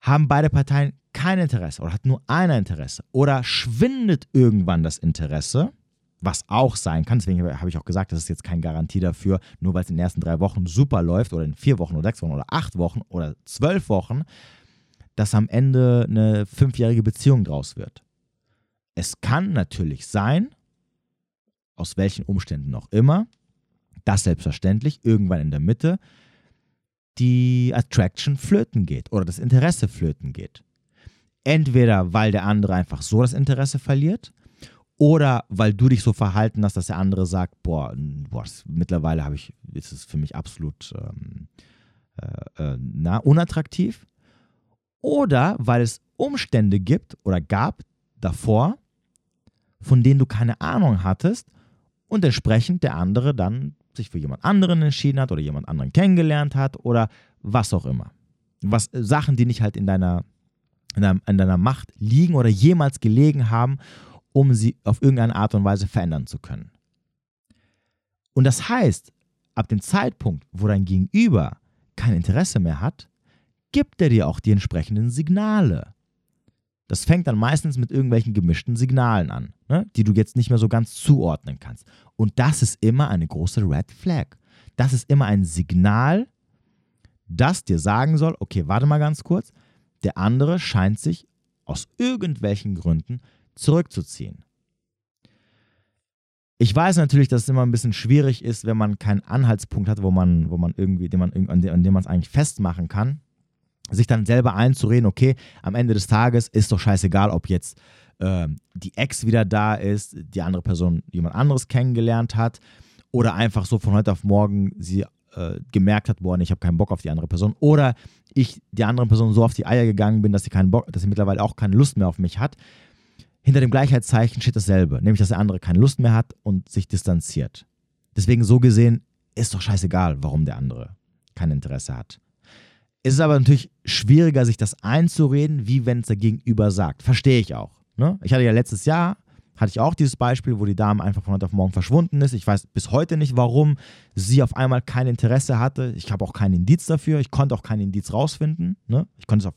Haben beide Parteien kein Interesse oder hat nur einer Interesse oder schwindet irgendwann das Interesse, was auch sein kann, deswegen habe ich auch gesagt, das ist jetzt keine Garantie dafür, nur weil es in den ersten drei Wochen super läuft oder in vier Wochen oder sechs Wochen oder acht Wochen oder zwölf Wochen, dass am Ende eine fünfjährige Beziehung draus wird. Es kann natürlich sein, aus welchen Umständen auch immer, dass selbstverständlich irgendwann in der Mitte die Attraction flöten geht oder das Interesse flöten geht. Entweder weil der andere einfach so das Interesse verliert oder weil du dich so verhalten hast, dass der andere sagt, boah, boah mittlerweile habe ich, ist es für mich absolut ähm, äh, äh, na, unattraktiv. Oder weil es Umstände gibt oder gab davor, von denen du keine Ahnung hattest und entsprechend der andere dann sich für jemand anderen entschieden hat oder jemand anderen kennengelernt hat oder was auch immer. Was Sachen, die nicht halt in deiner in, deiner, in deiner Macht liegen oder jemals gelegen haben, um sie auf irgendeine Art und Weise verändern zu können. Und das heißt, ab dem Zeitpunkt, wo dein Gegenüber kein Interesse mehr hat, gibt er dir auch die entsprechenden Signale. Das fängt dann meistens mit irgendwelchen gemischten Signalen an, ne, die du jetzt nicht mehr so ganz zuordnen kannst. Und das ist immer eine große Red Flag. Das ist immer ein Signal, das dir sagen soll, okay, warte mal ganz kurz, der andere scheint sich aus irgendwelchen Gründen zurückzuziehen. Ich weiß natürlich, dass es immer ein bisschen schwierig ist, wenn man keinen Anhaltspunkt hat, wo man, wo man irgendwie, den man, an dem man es eigentlich festmachen kann, sich dann selber einzureden, okay, am Ende des Tages ist doch scheißegal, ob jetzt äh, die Ex wieder da ist, die andere Person jemand anderes kennengelernt hat oder einfach so von heute auf morgen sie äh, gemerkt hat, boah, nee, ich habe keinen Bock auf die andere Person oder ich die andere Person so auf die Eier gegangen bin, dass sie keinen Bock, dass sie mittlerweile auch keine Lust mehr auf mich hat. Hinter dem Gleichheitszeichen steht dasselbe, nämlich dass der andere keine Lust mehr hat und sich distanziert. Deswegen so gesehen ist doch scheißegal, warum der andere kein Interesse hat. Es ist aber natürlich schwieriger, sich das einzureden, wie wenn es der Gegenüber sagt. Verstehe ich auch. Ne? Ich hatte ja letztes Jahr, hatte ich auch dieses Beispiel, wo die Dame einfach von heute auf morgen verschwunden ist. Ich weiß bis heute nicht, warum sie auf einmal kein Interesse hatte. Ich habe auch keinen Indiz dafür. Ich konnte auch keinen Indiz rausfinden. Ne? Ich konnte es auf,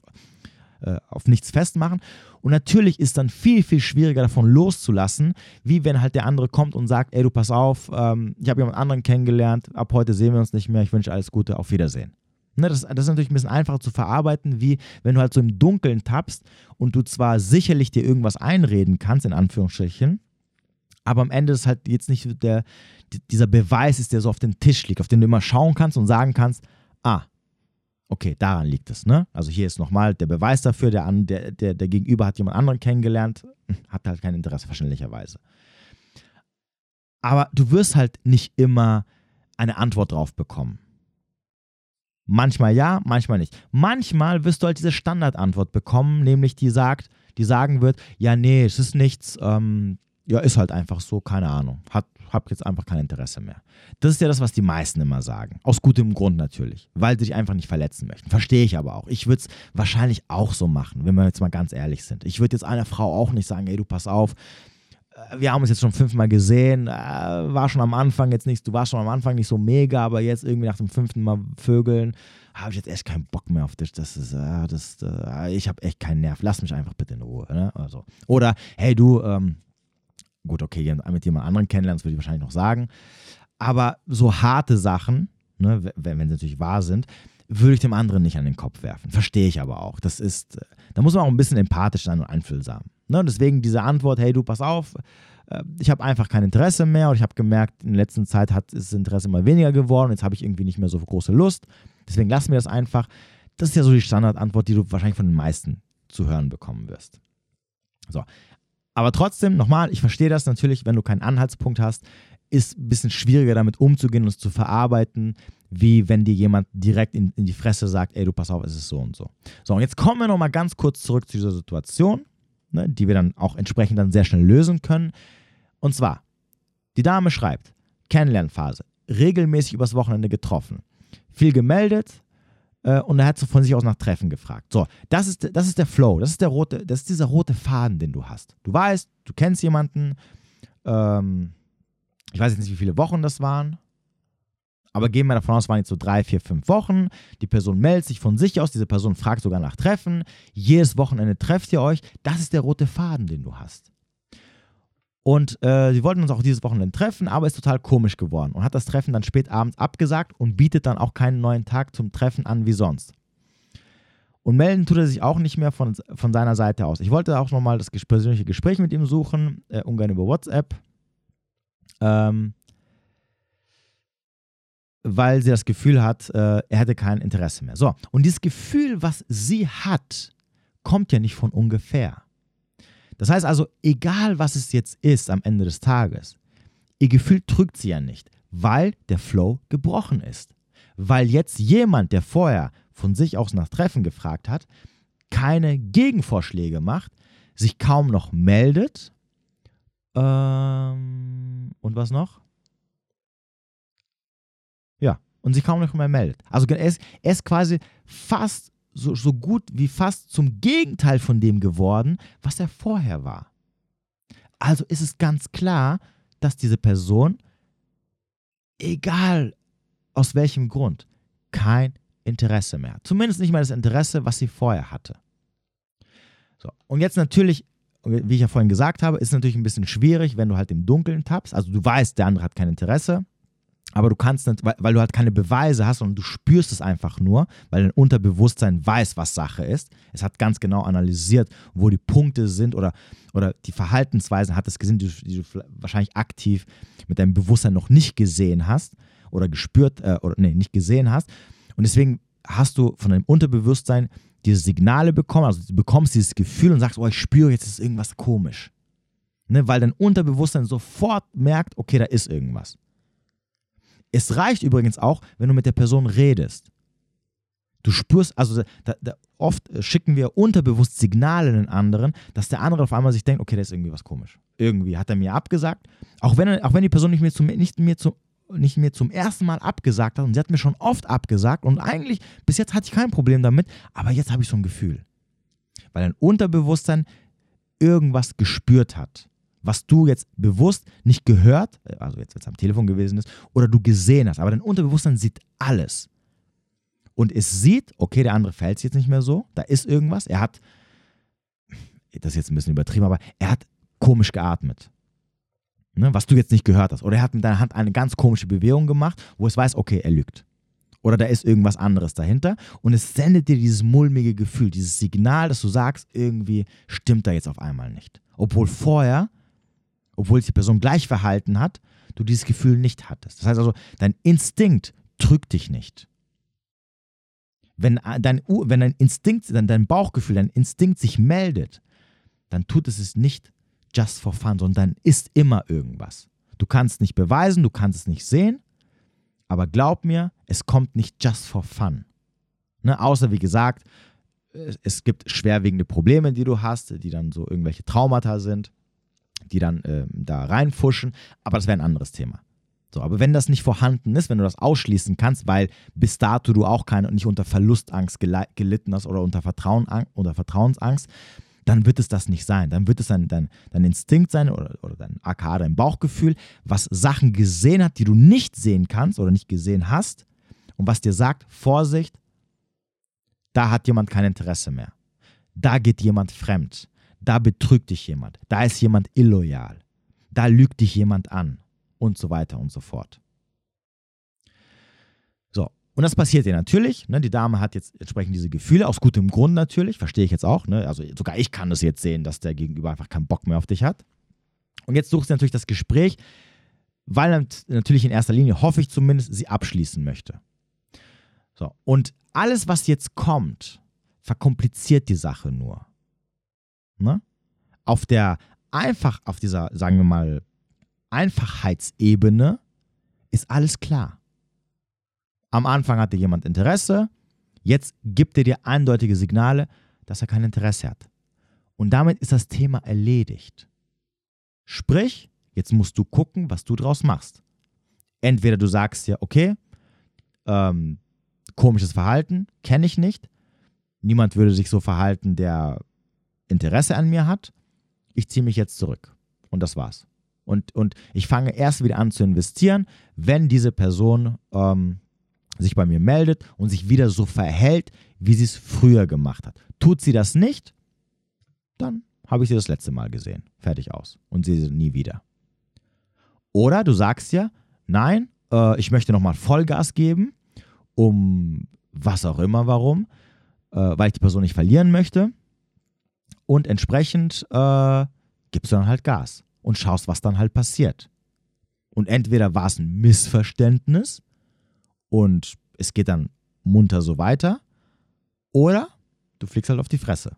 äh, auf nichts festmachen. Und natürlich ist dann viel, viel schwieriger davon loszulassen, wie wenn halt der andere kommt und sagt, ey, du pass auf, ähm, ich habe jemand anderen kennengelernt, ab heute sehen wir uns nicht mehr, ich wünsche alles Gute, auf Wiedersehen. Ne, das, das, ist natürlich ein bisschen einfacher zu verarbeiten, wie wenn du halt so im Dunkeln tappst und du zwar sicherlich dir irgendwas einreden kannst, in Anführungsstrichen, aber am Ende ist halt jetzt nicht der, dieser Beweis ist, der so auf dem Tisch liegt, auf den du immer schauen kannst und sagen kannst, ah, okay, daran liegt es. Ne? Also hier ist nochmal der Beweis dafür, der, der, der, der Gegenüber hat jemand anderen kennengelernt, hat halt kein Interesse verständlicherweise. Aber du wirst halt nicht immer eine Antwort drauf bekommen. Manchmal ja, manchmal nicht. Manchmal wirst du halt diese Standardantwort bekommen, nämlich die sagt, die sagen wird, ja, nee, es ist nichts, ähm, ja, ist halt einfach so, keine Ahnung. Hat, hab jetzt einfach kein Interesse mehr. Das ist ja das, was die meisten immer sagen. Aus gutem Grund natürlich, weil sie dich einfach nicht verletzen möchten. Verstehe ich aber auch. Ich würde es wahrscheinlich auch so machen, wenn wir jetzt mal ganz ehrlich sind. Ich würde jetzt einer Frau auch nicht sagen, ey, du pass auf, wir haben uns jetzt schon fünfmal gesehen, äh, war schon am Anfang jetzt nicht, du warst schon am Anfang nicht so mega, aber jetzt irgendwie nach dem fünften Mal Vögeln habe ich jetzt echt keinen Bock mehr auf dich. Das ist, äh, das, äh, ich habe echt keinen Nerv. Lass mich einfach bitte in Ruhe. Ne? Also. Oder, hey du, ähm, gut, okay, mit jemand anderen kennenlernen, das würde ich wahrscheinlich noch sagen. Aber so harte Sachen, ne, wenn, wenn sie natürlich wahr sind, würde ich dem anderen nicht an den Kopf werfen. Verstehe ich aber auch. Das ist, äh, da muss man auch ein bisschen empathisch sein und einfühlsam. Ne? Deswegen diese Antwort, hey du, pass auf, äh, ich habe einfach kein Interesse mehr und ich habe gemerkt, in der letzten Zeit hat das Interesse immer weniger geworden, jetzt habe ich irgendwie nicht mehr so große Lust. Deswegen lassen wir das einfach. Das ist ja so die Standardantwort, die du wahrscheinlich von den meisten zu hören bekommen wirst. So. Aber trotzdem, nochmal, ich verstehe das natürlich, wenn du keinen Anhaltspunkt hast, ist ein bisschen schwieriger damit umzugehen und es zu verarbeiten, wie wenn dir jemand direkt in, in die Fresse sagt, ey, du pass auf, es ist so und so. So, und jetzt kommen wir nochmal ganz kurz zurück zu dieser Situation ne, die wir dann auch entsprechend dann sehr schnell lösen können. Und zwar, die Dame schreibt, Kennenlernphase, regelmäßig übers Wochenende getroffen, viel gemeldet äh, und er hat so von sich aus nach Treffen gefragt. So, das ist, das ist der Flow, das ist, der rote, das ist dieser rote Faden, den du hast. Du weißt, du kennst jemanden, ähm, ich weiß jetzt nicht, wie viele Wochen das waren, aber gehen wir davon aus, waren jetzt so drei, vier, fünf Wochen. Die Person meldet sich von sich aus, diese Person fragt sogar nach Treffen. Jedes Wochenende trefft ihr euch. Das ist der rote Faden, den du hast. Und äh, sie wollten uns auch dieses Wochenende treffen, aber ist total komisch geworden und hat das Treffen dann spät abends abgesagt und bietet dann auch keinen neuen Tag zum Treffen an wie sonst. Und melden tut er sich auch nicht mehr von, von seiner Seite aus. Ich wollte auch nochmal das persönliche Gespräch mit ihm suchen, äh, ungern über WhatsApp. Ähm, weil sie das Gefühl hat, äh, er hätte kein Interesse mehr. So, und dieses Gefühl, was sie hat, kommt ja nicht von ungefähr. Das heißt also, egal was es jetzt ist am Ende des Tages, ihr Gefühl trügt sie ja nicht, weil der Flow gebrochen ist. Weil jetzt jemand, der vorher von sich aus nach Treffen gefragt hat, keine Gegenvorschläge macht, sich kaum noch meldet. Ähm, und was noch? Und sich kaum noch mehr meldet. Also er ist, er ist quasi fast so, so gut wie fast zum Gegenteil von dem geworden, was er vorher war. Also ist es ganz klar, dass diese Person, egal aus welchem Grund, kein Interesse mehr hat. Zumindest nicht mal das Interesse, was sie vorher hatte. So, und jetzt natürlich, wie ich ja vorhin gesagt habe, ist es natürlich ein bisschen schwierig, wenn du halt im Dunkeln tappst. Also du weißt, der andere hat kein Interesse aber du kannst nicht, weil, weil, du halt keine Beweise hast und du spürst es einfach nur, weil dein Unterbewusstsein weiß, was Sache ist. Es hat ganz genau analysiert, wo die Punkte sind oder, oder die Verhaltensweisen hat es gesehen, die, die, du wahrscheinlich aktiv mit deinem Bewusstsein noch nicht gesehen hast oder gespürt, äh, oder nee, nicht gesehen hast. Und deswegen hast du von deinem Unterbewusstsein diese Signale bekommen, also du bekommst dieses Gefühl und sagst, oh, ich spüre, jetzt ist irgendwas komisch. Ne, weil dein Unterbewusstsein sofort merkt, okay, da ist irgendwas. Es reicht übrigens auch, wenn du mit der Person redest. Du spürst, also da, da, oft schicken wir unterbewusst Signale in den anderen, dass der andere auf einmal sich denkt, okay, da ist irgendwie was komisch. Irgendwie hat er mir abgesagt. Auch wenn, auch wenn die Person nicht mir, zum, nicht, mir zum, nicht mir zum ersten Mal abgesagt hat und sie hat mir schon oft abgesagt und eigentlich bis jetzt hatte ich kein Problem damit, aber jetzt habe ich so ein Gefühl. Weil dein Unterbewusstsein irgendwas gespürt hat was du jetzt bewusst nicht gehört, also jetzt, jetzt am Telefon gewesen ist, oder du gesehen hast. Aber dein Unterbewusstsein sieht alles. Und es sieht, okay, der andere fällt jetzt nicht mehr so, da ist irgendwas. Er hat, das ist jetzt ein bisschen übertrieben, aber er hat komisch geatmet. Ne, was du jetzt nicht gehört hast. Oder er hat mit deiner Hand eine ganz komische Bewegung gemacht, wo es weiß, okay, er lügt. Oder da ist irgendwas anderes dahinter. Und es sendet dir dieses mulmige Gefühl, dieses Signal, dass du sagst, irgendwie stimmt da jetzt auf einmal nicht. Obwohl vorher obwohl sich die Person gleich verhalten hat, du dieses Gefühl nicht hattest. Das heißt also, dein Instinkt trügt dich nicht. Wenn äh, dein, wenn dein Instinkt, dein Bauchgefühl, dein Instinkt sich meldet, dann tut es es nicht just for fun, sondern dann ist immer irgendwas. Du kannst nicht beweisen, du kannst es nicht sehen, aber glaub mir, es kommt nicht just for fun. Ne? Außer, wie gesagt, es gibt schwerwiegende Probleme, die du hast, die dann so irgendwelche Traumata sind die dann äh, da reinfuschen, aber das wäre ein anderes Thema. So, aber wenn das nicht vorhanden ist, wenn du das ausschließen kannst, weil bis dato du auch keine nicht unter Verlustangst gelitten hast oder unter, Vertrauen, unter Vertrauensangst, dann wird es das nicht sein. Dann wird es dein, dein, dein Instinkt sein oder, oder dein AK, dein Bauchgefühl, was Sachen gesehen hat, die du nicht sehen kannst oder nicht gesehen hast und was dir sagt, Vorsicht, da hat jemand kein Interesse mehr. Da geht jemand fremd da betrügt dich jemand, da ist jemand illoyal, da lügt dich jemand an und so weiter und so fort. So, und das passiert dir natürlich. Ne? Die Dame hat jetzt entsprechend diese Gefühle, aus gutem Grund natürlich, verstehe ich jetzt auch. Ne? Also sogar ich kann das jetzt sehen, dass der Gegenüber einfach keinen Bock mehr auf dich hat. Und jetzt sucht sie natürlich das Gespräch, weil natürlich in erster Linie, hoffe ich zumindest, sie abschließen möchte. So, und alles, was jetzt kommt, verkompliziert die Sache nur. Ne? Auf der einfach, auf dieser, sagen wir mal, Einfachheitsebene ist alles klar. Am Anfang hatte jemand Interesse, jetzt gibt er dir eindeutige Signale, dass er kein Interesse hat. Und damit ist das Thema erledigt. Sprich, jetzt musst du gucken, was du draus machst. Entweder du sagst dir, okay, ähm, komisches Verhalten, kenne ich nicht. Niemand würde sich so verhalten, der Interesse an mir hat, ich ziehe mich jetzt zurück. Und das war's. Und, und ich fange erst wieder an zu investieren, wenn diese Person ähm, sich bei mir meldet und sich wieder so verhält, wie sie es früher gemacht hat. Tut sie das nicht, dann habe ich sie das letzte Mal gesehen. Fertig aus. Und sehe sie nie wieder. Oder du sagst ja, nein, äh, ich möchte nochmal Vollgas geben, um was auch immer, warum, äh, weil ich die Person nicht verlieren möchte und entsprechend äh, gibst du dann halt Gas und schaust, was dann halt passiert. Und entweder war es ein Missverständnis und es geht dann munter so weiter, oder du fliegst halt auf die Fresse.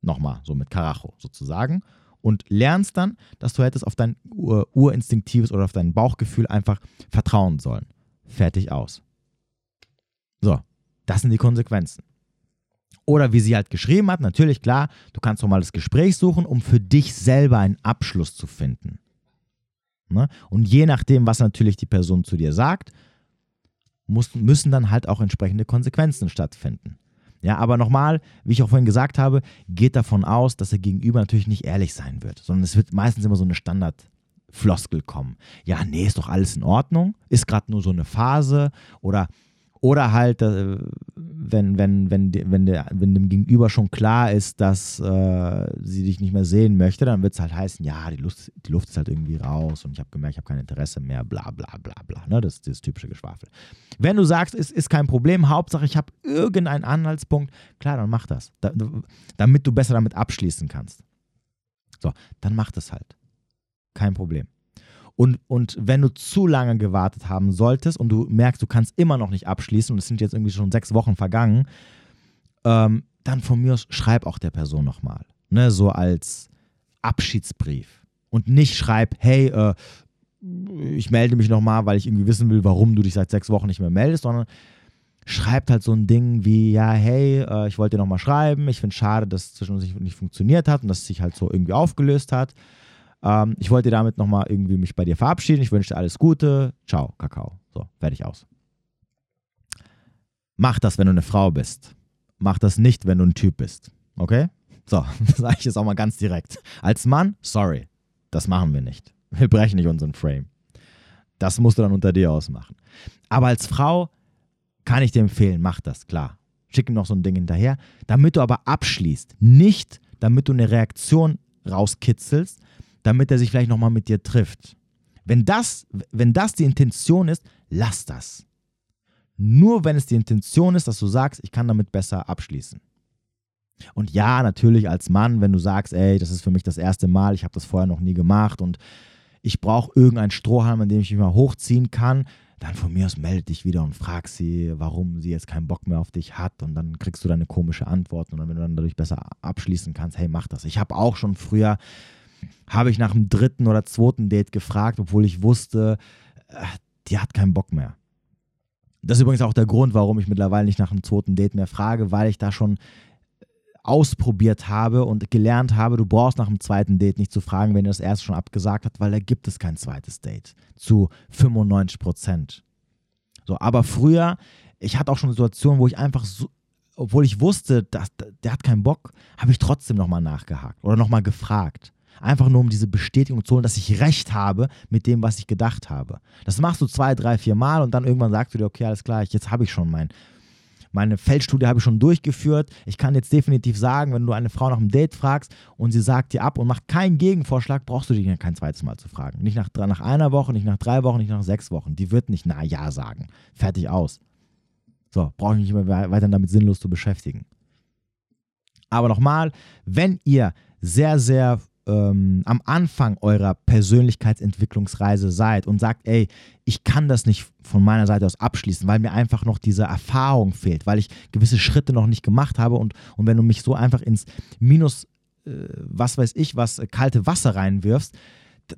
Nochmal, so mit Karacho sozusagen. Und lernst dann, dass du hättest auf dein ur urinstinktives oder auf dein Bauchgefühl einfach vertrauen sollen. Fertig aus. So, das sind die Konsequenzen. Oder wie sie halt geschrieben hat, natürlich klar, du kannst nochmal das Gespräch suchen, um für dich selber einen Abschluss zu finden. Ne? Und je nachdem, was natürlich die Person zu dir sagt, muss, müssen dann halt auch entsprechende Konsequenzen stattfinden. Ja, aber nochmal, wie ich auch vorhin gesagt habe, geht davon aus, dass der Gegenüber natürlich nicht ehrlich sein wird, sondern es wird meistens immer so eine Standardfloskel kommen. Ja, nee, ist doch alles in Ordnung, ist gerade nur so eine Phase oder Oder halt, äh, wenn, wenn, wenn, wenn, der, wenn dem Gegenüber schon klar ist, dass äh, sie dich nicht mehr sehen möchte, dann wird es halt heißen, ja, die Luft, die Luft ist halt irgendwie raus und ich habe gemerkt, ich habe kein Interesse mehr, bla bla bla bla. Ne? Das ist das typische Geschwafel. Wenn du sagst, es ist kein Problem, Hauptsache ich habe irgendeinen Anhaltspunkt, klar, dann mach das. Da, damit du besser damit abschließen kannst. So, dann mach das halt. Kein Problem. Und, und wenn du zu lange gewartet haben solltest und du merkst, du kannst immer noch nicht abschließen und es sind jetzt irgendwie schon sechs Wochen vergangen, ähm, dann von mir aus schreib auch der Person nochmal. Ne, so als Abschiedsbrief. Und nicht schreib, hey, äh, ich melde mich nochmal, weil ich irgendwie wissen will, warum du dich seit sechs Wochen nicht mehr meldest, sondern schreibt halt so ein Ding wie, ja, hey, äh, ich wollte dir nochmal schreiben, ich finde es schade, dass es zwischen uns nicht funktioniert hat und dass es sich halt so irgendwie aufgelöst hat. Ähm, ich wollte damit nochmal irgendwie mich bei dir verabschieden. Ich wünsche dir alles Gute. Ciao, Kakao. So, fertig aus. Mach das, wenn du eine Frau bist. Mach das nicht, wenn du ein Typ bist. Okay? So, das sage ich jetzt auch mal ganz direkt. Als Mann, sorry, das machen wir nicht. Wir brechen nicht unseren Frame. Das musst du dann unter dir ausmachen. Aber als Frau kann ich dir empfehlen, mach das, klar. Schick ihm noch so ein Ding hinterher, damit du aber abschließt. Nicht, damit du eine Reaktion rauskitzelst, damit er sich vielleicht nochmal mit dir trifft. Wenn das, wenn das die Intention ist, lass das. Nur wenn es die Intention ist, dass du sagst, ich kann damit besser abschließen. Und ja, natürlich als Mann, wenn du sagst, ey, das ist für mich das erste Mal, ich habe das vorher noch nie gemacht und ich brauche irgendeinen Strohhalm, an dem ich mich mal hochziehen kann, dann von mir aus melde dich wieder und frag sie, warum sie jetzt keinen Bock mehr auf dich hat und dann kriegst du deine komische Antwort und dann, wenn du dann dadurch besser abschließen kannst, hey, mach das. Ich habe auch schon früher habe ich nach dem dritten oder zweiten Date gefragt, obwohl ich wusste, äh, die hat keinen Bock mehr. Das ist übrigens auch der Grund, warum ich mittlerweile nicht nach dem zweiten Date mehr frage, weil ich da schon ausprobiert habe und gelernt habe, du brauchst nach dem zweiten Date nicht zu fragen, wenn er das erste schon abgesagt hat, weil da gibt es kein zweites Date. Zu 95 Prozent. So, aber früher, ich hatte auch schon Situationen, wo ich einfach so, obwohl ich wusste, dass, der hat keinen Bock, habe ich trotzdem nochmal nachgehakt oder nochmal gefragt. Einfach nur, um diese Bestätigung zu holen, dass ich recht habe mit dem, was ich gedacht habe. Das machst du zwei, drei, vier Mal und dann irgendwann sagst du dir, okay, alles klar, jetzt habe ich schon mein, meine Feldstudie habe ich schon durchgeführt. Ich kann jetzt definitiv sagen, wenn du eine Frau nach einem Date fragst und sie sagt dir ab und macht keinen Gegenvorschlag, brauchst du dich kein zweites Mal zu fragen. Nicht nach, nach einer Woche, nicht nach drei Wochen, nicht nach sechs Wochen. Die wird nicht na ja sagen. Fertig aus. So, brauche ich mich nicht mehr weiter damit sinnlos zu beschäftigen. Aber nochmal, wenn ihr sehr, sehr ähm, am Anfang eurer Persönlichkeitsentwicklungsreise seid und sagt, ey, ich kann das nicht von meiner Seite aus abschließen, weil mir einfach noch diese Erfahrung fehlt, weil ich gewisse Schritte noch nicht gemacht habe und, und wenn du mich so einfach ins Minus, äh, was weiß ich, was äh, kalte Wasser reinwirfst,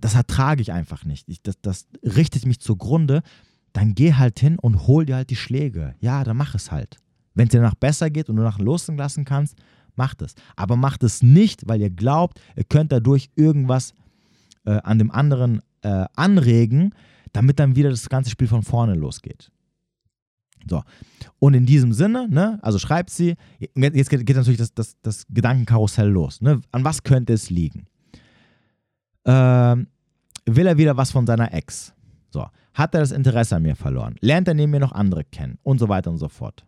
das ertrage ich einfach nicht. Ich, das, das richtet mich zugrunde. Dann geh halt hin und hol dir halt die Schläge. Ja, dann mach es halt. Wenn es dir danach besser geht und du nach loslassen kannst, macht es. Aber macht es nicht, weil ihr glaubt, ihr könnt dadurch irgendwas äh, an dem anderen äh, anregen, damit dann wieder das ganze Spiel von vorne losgeht. So. Und in diesem Sinne, ne, also schreibt sie, jetzt geht, geht natürlich das, das, das Gedankenkarussell los. Ne? An was könnte es liegen? Ähm, will er wieder was von seiner Ex? So. Hat er das Interesse an mir verloren? Lernt er neben mir noch andere kennen? Und so weiter und so fort.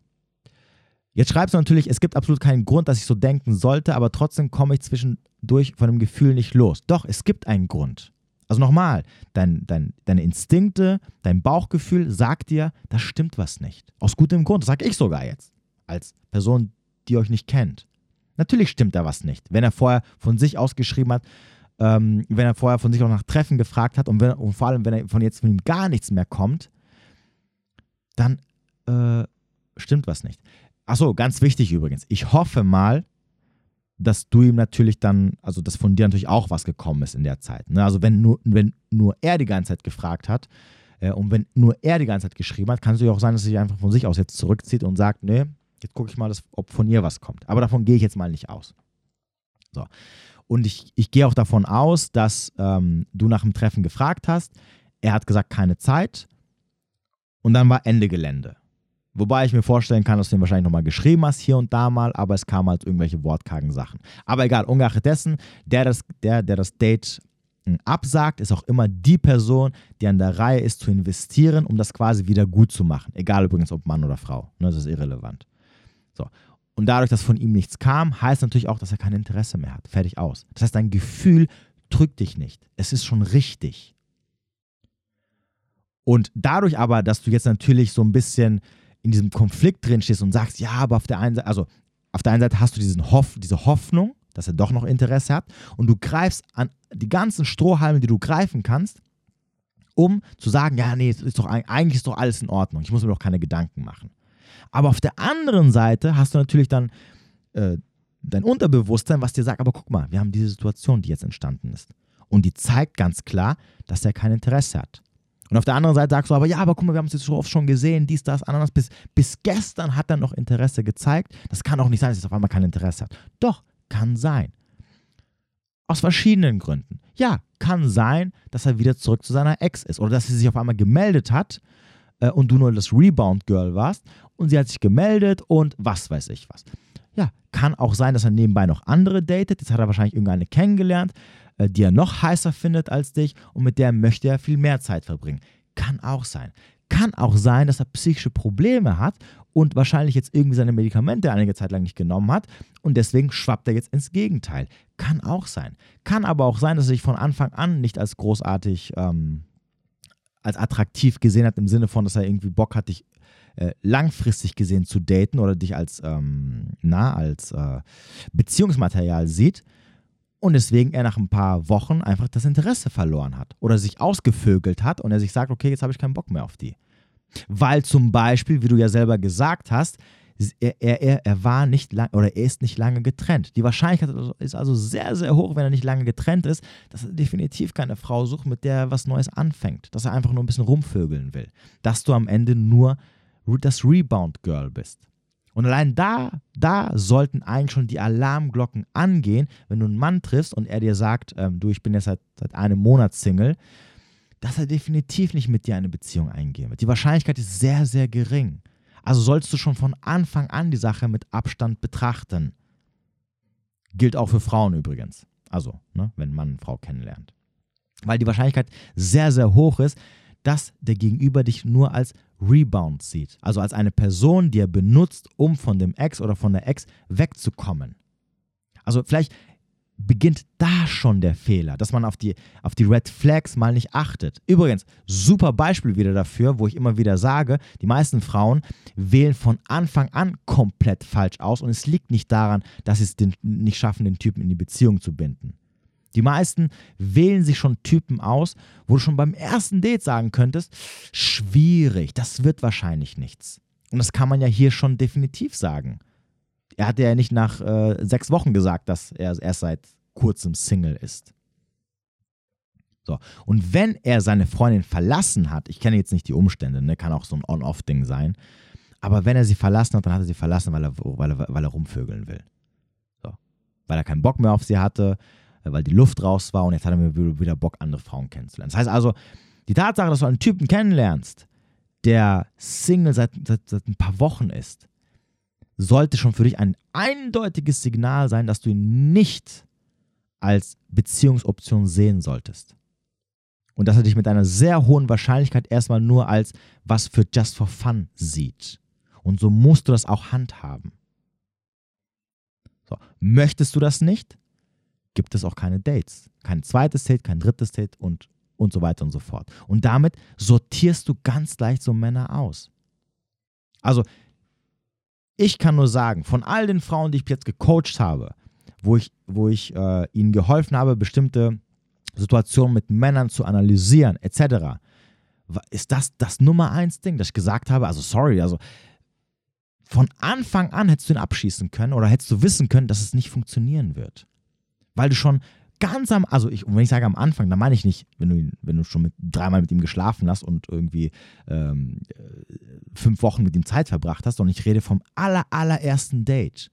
Jetzt schreibst du natürlich, es gibt absolut keinen Grund, dass ich so denken sollte, aber trotzdem komme ich zwischendurch von dem Gefühl nicht los. Doch, es gibt einen Grund. Also nochmal, dein, dein, deine Instinkte, dein Bauchgefühl sagt dir, da stimmt was nicht. Aus gutem Grund, das sage ich sogar jetzt, als Person, die euch nicht kennt. Natürlich stimmt da was nicht. Wenn er vorher von sich aus geschrieben hat, ähm, wenn er vorher von sich auch nach Treffen gefragt hat und, wenn, und vor allem, wenn er von jetzt von ihm gar nichts mehr kommt, dann äh, stimmt was nicht. Achso, ganz wichtig übrigens. Ich hoffe mal, dass du ihm natürlich dann, also dass von dir natürlich auch was gekommen ist in der Zeit. Ne? Also wenn nur, wenn nur er die ganze Zeit gefragt hat äh, und wenn nur er die ganze Zeit geschrieben hat, kann es ja auch sein, dass er sich einfach von sich aus jetzt zurückzieht und sagt, nee, jetzt gucke ich mal, dass, ob von ihr was kommt. Aber davon gehe ich jetzt mal nicht aus. So. Und ich, ich gehe auch davon aus, dass ähm, du nach dem Treffen gefragt hast. Er hat gesagt, keine Zeit. Und dann war Ende Gelände. Wobei ich mir vorstellen kann, dass du ihn wahrscheinlich nochmal geschrieben hast, hier und da mal, aber es kamen halt irgendwelche wortkargen Sachen. Aber egal, ungeachtet dessen, der das, der, der das Date absagt, ist auch immer die Person, die an der Reihe ist zu investieren, um das quasi wieder gut zu machen. Egal übrigens, ob Mann oder Frau. Ne, das ist irrelevant. So. Und dadurch, dass von ihm nichts kam, heißt natürlich auch, dass er kein Interesse mehr hat. Fertig aus. Das heißt, dein Gefühl drückt dich nicht. Es ist schon richtig. Und dadurch aber, dass du jetzt natürlich so ein bisschen in diesem Konflikt drin stehst und sagst, ja, aber auf der einen Seite, also auf der einen Seite hast du diesen Hoff, diese Hoffnung, dass er doch noch Interesse hat und du greifst an die ganzen Strohhalme, die du greifen kannst, um zu sagen, ja, nee, ist doch, eigentlich ist doch alles in Ordnung, ich muss mir doch keine Gedanken machen. Aber auf der anderen Seite hast du natürlich dann äh, dein Unterbewusstsein, was dir sagt, aber guck mal, wir haben diese Situation, die jetzt entstanden ist. Und die zeigt ganz klar, dass er kein Interesse hat. Und auf der anderen Seite sagst du aber, ja, aber guck mal, wir haben es jetzt so oft schon gesehen, dies, das, anderes. Bis, bis gestern hat er noch Interesse gezeigt. Das kann auch nicht sein, dass er auf einmal kein Interesse hat. Doch, kann sein. Aus verschiedenen Gründen. Ja, kann sein, dass er wieder zurück zu seiner Ex ist oder dass sie sich auf einmal gemeldet hat äh, und du nur das Rebound-Girl warst und sie hat sich gemeldet und was weiß ich was. Ja, kann auch sein, dass er nebenbei noch andere datet. Jetzt hat er wahrscheinlich irgendeine kennengelernt, die er noch heißer findet als dich und mit der möchte er viel mehr Zeit verbringen. Kann auch sein. Kann auch sein, dass er psychische Probleme hat und wahrscheinlich jetzt irgendwie seine Medikamente einige Zeit lang nicht genommen hat und deswegen schwappt er jetzt ins Gegenteil. Kann auch sein. Kann aber auch sein, dass er sich von Anfang an nicht als großartig, ähm, als attraktiv gesehen hat, im Sinne von, dass er irgendwie Bock hat, dich äh, langfristig gesehen zu daten oder dich als, ähm, na, als äh, Beziehungsmaterial sieht und deswegen er nach ein paar Wochen einfach das Interesse verloren hat oder sich ausgevögelt hat und er sich sagt, okay, jetzt habe ich keinen Bock mehr auf die. Weil zum Beispiel, wie du ja selber gesagt hast, er, er, er war nicht lang oder er ist nicht lange getrennt. Die Wahrscheinlichkeit ist also sehr, sehr hoch, wenn er nicht lange getrennt ist, dass er definitiv keine Frau sucht, mit der er was Neues anfängt. Dass er einfach nur ein bisschen rumvögeln will. Dass du am Ende nur das Rebound-Girl bist. Und allein da, da sollten eigentlich schon die Alarmglocken angehen, wenn du einen Mann triffst und er dir sagt, ähm, du, ich bin jetzt seit, seit einem Monat Single, dass er definitiv nicht mit dir eine Beziehung eingehen wird. Die Wahrscheinlichkeit ist sehr, sehr gering. Also sollst du schon von Anfang an die Sache mit Abstand betrachten. Gilt auch für Frauen übrigens. Also, ne, wenn Mann eine Frau kennenlernt. Weil die Wahrscheinlichkeit sehr, sehr hoch ist, dass der Gegenüber dich nur als Rebound sieht. Also als eine Person, die er benutzt, um von dem Ex oder von der Ex wegzukommen. Also vielleicht beginnt da schon der Fehler, dass man auf die, auf die Red Flags mal nicht achtet. Übrigens, super Beispiel wieder dafür, wo ich immer wieder sage, die meisten Frauen wählen von Anfang an komplett falsch aus und es liegt nicht daran, dass sie es den, nicht schaffen, den Typen in die Beziehung zu binden. Die meisten wählen sich schon Typen aus, wo du schon beim ersten Date sagen könntest, schwierig, das wird wahrscheinlich nichts. Und das kann man ja hier schon definitiv sagen. Er hat ja nicht nach äh, sechs Wochen gesagt, dass er erst seit kurzem Single ist. So. Und wenn er seine Freundin verlassen hat, ich kenne jetzt nicht die Umstände, ne, kann auch so ein On-Off-Ding sein, aber wenn er sie verlassen hat, dann hat er sie verlassen, weil er, weil er, weil er rumvögeln will. So. Weil er keinen Bock mehr auf sie hatte, weil die Luft raus war und jetzt hat er wieder Bock, andere Frauen kennenzulernen. Das heißt also, die Tatsache, dass du einen Typen kennenlernst, der Single seit, seit, seit ein paar Wochen ist, sollte schon für dich ein eindeutiges Signal sein, dass du ihn nicht als Beziehungsoption sehen solltest. Und dass er dich mit einer sehr hohen Wahrscheinlichkeit erstmal nur als was für Just for Fun sieht. Und so musst du das auch handhaben. So. Möchtest du das nicht? Gibt es auch keine Dates. Kein zweites Date, kein drittes Date und, und so weiter und so fort. Und damit sortierst du ganz leicht so Männer aus. Also, ich kann nur sagen, von all den Frauen, die ich jetzt gecoacht habe, wo ich, wo ich äh, ihnen geholfen habe, bestimmte Situationen mit Männern zu analysieren, etc., ist das das Nummer eins Ding, das ich gesagt habe. Also, sorry, also von Anfang an hättest du ihn abschießen können oder hättest du wissen können, dass es nicht funktionieren wird weil du schon ganz am, also ich, wenn ich sage am Anfang, dann meine ich nicht, wenn du, wenn du schon mit, dreimal mit ihm geschlafen hast und irgendwie ähm, äh, fünf Wochen mit ihm Zeit verbracht hast, sondern ich rede vom aller, allerersten Date.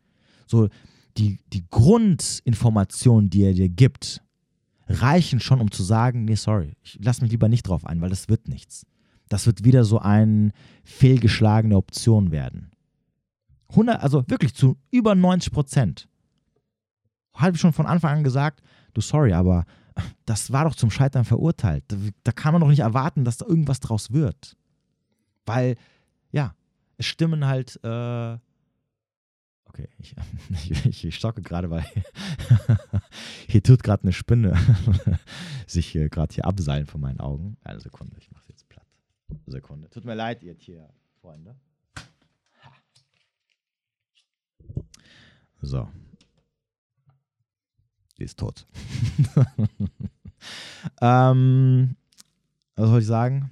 So, die, die Grundinformationen, die er dir gibt, reichen schon, um zu sagen, nee, sorry, ich lass mich lieber nicht drauf ein, weil das wird nichts. Das wird wieder so eine fehlgeschlagene Option werden. 100, also wirklich zu über 90 Prozent habe ich schon von Anfang an gesagt, du sorry, aber das war doch zum Scheitern verurteilt. Da, da kann man doch nicht erwarten, dass da irgendwas draus wird. Weil, ja, es stimmen halt, äh, okay, ich, ich, ich stocke gerade, weil hier tut gerade eine Spinne sich gerade hier abseilen von meinen Augen. Eine Sekunde, ich mache jetzt platt. Sekunde. Tut mir leid, ihr Tierfreunde. So. Die ist tot. ähm, was soll ich sagen?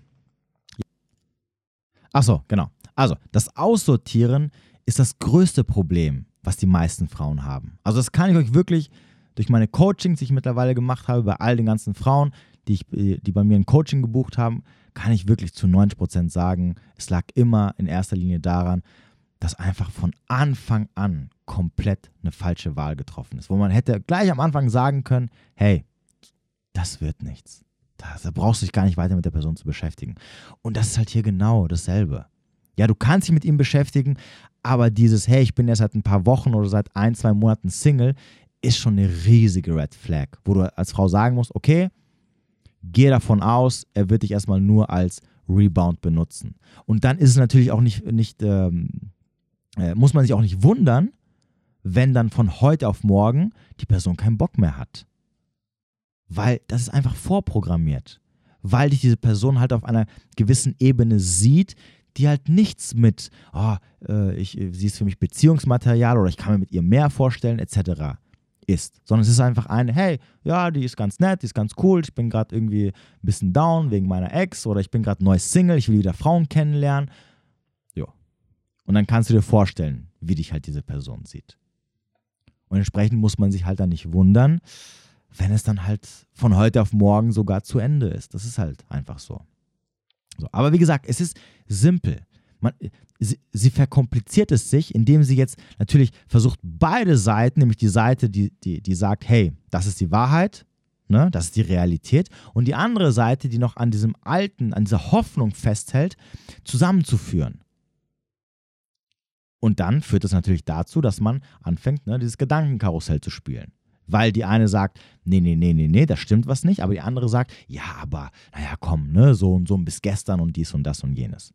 Achso, genau. Also, das Aussortieren ist das größte Problem, was die meisten Frauen haben. Also, das kann ich euch wirklich durch meine Coachings, die ich mittlerweile gemacht habe, bei all den ganzen Frauen, die, ich, die bei mir ein Coaching gebucht haben, kann ich wirklich zu 90% sagen, es lag immer in erster Linie daran, dass einfach von Anfang an komplett eine falsche Wahl getroffen ist. Wo man hätte gleich am Anfang sagen können, hey, das wird nichts. Da brauchst du dich gar nicht weiter mit der Person zu beschäftigen. Und das ist halt hier genau dasselbe. Ja, du kannst dich mit ihm beschäftigen, aber dieses, hey, ich bin erst seit ein paar Wochen oder seit ein, zwei Monaten Single, ist schon eine riesige Red Flag, wo du als Frau sagen musst, okay, geh davon aus, er wird dich erstmal nur als Rebound benutzen. Und dann ist es natürlich auch nicht, nicht ähm, äh, muss man sich auch nicht wundern, wenn dann von heute auf morgen die Person keinen Bock mehr hat. Weil das ist einfach vorprogrammiert. Weil dich diese Person halt auf einer gewissen Ebene sieht, die halt nichts mit, oh, äh, ich, sie ist für mich Beziehungsmaterial oder ich kann mir mit ihr mehr vorstellen, etc. ist. Sondern es ist einfach eine, hey, ja, die ist ganz nett, die ist ganz cool, ich bin gerade irgendwie ein bisschen down wegen meiner Ex oder ich bin gerade neu Single, ich will wieder Frauen kennenlernen und dann kannst du dir vorstellen, wie dich halt diese Person sieht. Und entsprechend muss man sich halt dann nicht wundern, wenn es dann halt von heute auf morgen sogar zu Ende ist. Das ist halt einfach so. so aber wie gesagt, es ist simpel. Man, sie, sie, verkompliziert es sich, indem sie jetzt natürlich versucht, beide Seiten, nämlich die Seite, die, die, die sagt, hey, das ist die Wahrheit, ne, das ist die Realität, und die andere Seite, die noch an diesem alten, an dieser Hoffnung festhält, zusammenzuführen. Und dann führt es natürlich dazu, dass man anfängt, ne, dieses Gedankenkarussell zu spielen. Weil die eine sagt, nee, nee, nee, nee, nee, da stimmt was nicht, aber die andere sagt, ja, aber, naja, komm, ne, so und so bis gestern und dies und das und jenes.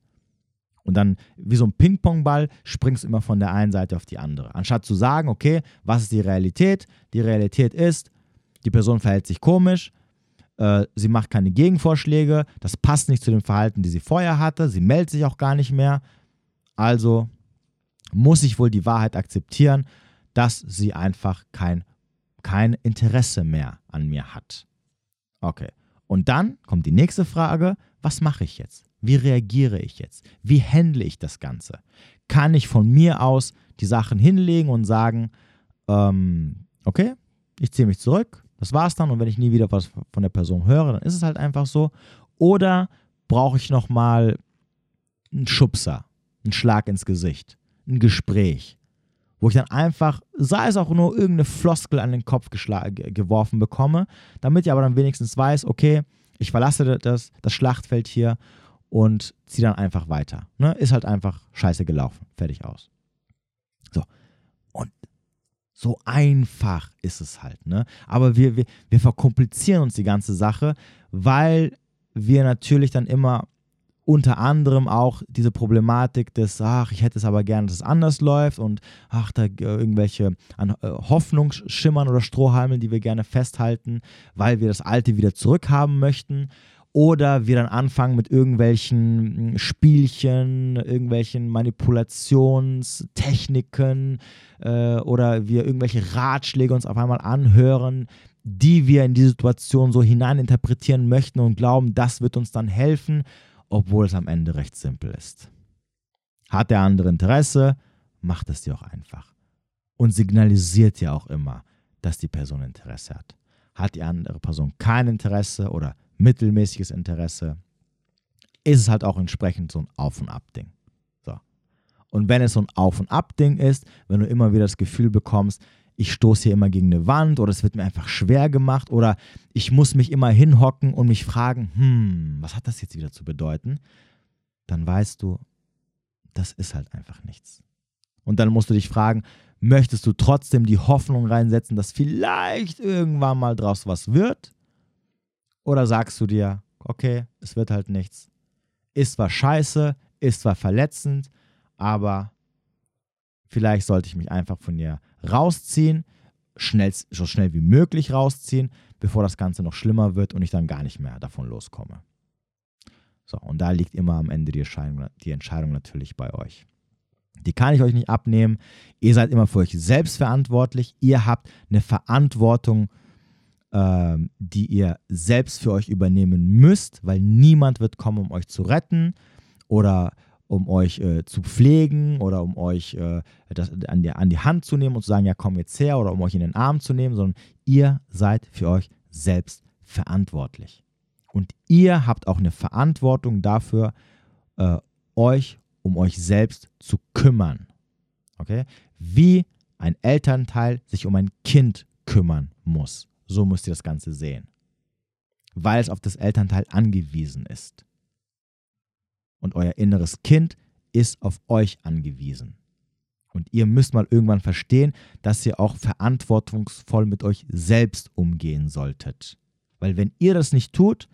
Und dann, wie so ein Ping-Pong-Ball, springst du immer von der einen Seite auf die andere. Anstatt zu sagen, okay, was ist die Realität? Die Realität ist, die Person verhält sich komisch, äh, sie macht keine Gegenvorschläge, das passt nicht zu dem Verhalten, die sie vorher hatte, sie meldet sich auch gar nicht mehr. Also muss ich wohl die Wahrheit akzeptieren, dass sie einfach kein, kein Interesse mehr an mir hat. Okay. Und dann kommt die nächste Frage, was mache ich jetzt? Wie reagiere ich jetzt? Wie handle ich das Ganze? Kann ich von mir aus die Sachen hinlegen und sagen, ähm, okay, ich ziehe mich zurück, das war's dann und wenn ich nie wieder was von der Person höre, dann ist es halt einfach so. Oder brauche ich nochmal einen Schubser, einen Schlag ins Gesicht? Ein Gespräch, wo ich dann einfach, sei es auch nur irgendeine Floskel an den Kopf geworfen bekomme, damit ich aber dann wenigstens weiß, okay, ich verlasse das, das Schlachtfeld hier und ziehe dann einfach weiter. Ne? Ist halt einfach scheiße gelaufen. Fertig aus. So. Und so einfach ist es halt. Ne? Aber wir, wir, wir verkomplizieren uns die ganze Sache, weil wir natürlich dann immer unter anderem auch diese Problematik des, ach, ich hätte es aber gerne, dass es anders läuft und ach, da äh, irgendwelche äh, Hoffnungsschimmern oder Strohhalmen, die wir gerne festhalten, weil wir das Alte wieder zurückhaben möchten. Oder wir dann anfangen mit irgendwelchen hm, Spielchen, irgendwelchen Manipulationstechniken äh, oder wir irgendwelche Ratschläge uns auf einmal anhören, die wir in die Situation so hineininterpretieren möchten und glauben, das wird uns dann helfen obwohl es am Ende recht simpel ist. Hat der andere Interesse, macht es dir auch einfach. Und signalisiert dir auch immer, dass die Person Interesse hat. Hat die andere Person kein Interesse oder mittelmäßiges Interesse, ist es halt auch entsprechend so ein Auf- und Ab-Ding. So. Und wenn es so ein Auf- und Ab-Ding ist, wenn du immer wieder das Gefühl bekommst, ich stoße hier immer gegen eine Wand oder es wird mir einfach schwer gemacht oder ich muss mich immer hinhocken und mich fragen, hm, was hat das jetzt wieder zu bedeuten? Dann weißt du, das ist halt einfach nichts. Und dann musst du dich fragen, möchtest du trotzdem die Hoffnung reinsetzen, dass vielleicht irgendwann mal draus was wird? Oder sagst du dir, okay, es wird halt nichts. Ist zwar scheiße, ist zwar verletzend, aber vielleicht sollte ich mich einfach von ihr rausziehen, schnell, so schnell wie möglich rausziehen, bevor das Ganze noch schlimmer wird und ich dann gar nicht mehr davon loskomme. So, und da liegt immer am Ende die Entscheidung, die Entscheidung natürlich bei euch. Die kann ich euch nicht abnehmen. Ihr seid immer für euch selbst verantwortlich. Ihr habt eine Verantwortung, ähm, die ihr selbst für euch übernehmen müsst, weil niemand wird kommen, um euch zu retten oder um euch äh, zu pflegen oder um euch äh, das an die, an die Hand zu nehmen und zu sagen, ja, komm jetzt her oder um euch in den Arm zu nehmen, sondern ihr seid für euch selbst verantwortlich. Und ihr habt auch eine Verantwortung dafür, äh, euch um euch selbst zu kümmern. Okay? Wie ein Elternteil sich um ein Kind kümmern muss. So müsst ihr das Ganze sehen. Weil es auf das Elternteil angewiesen ist. Und euer inneres Kind ist auf euch angewiesen. Und ihr müsst mal irgendwann verstehen, dass ihr auch verantwortungsvoll mit euch selbst umgehen solltet. Weil wenn ihr das nicht tut,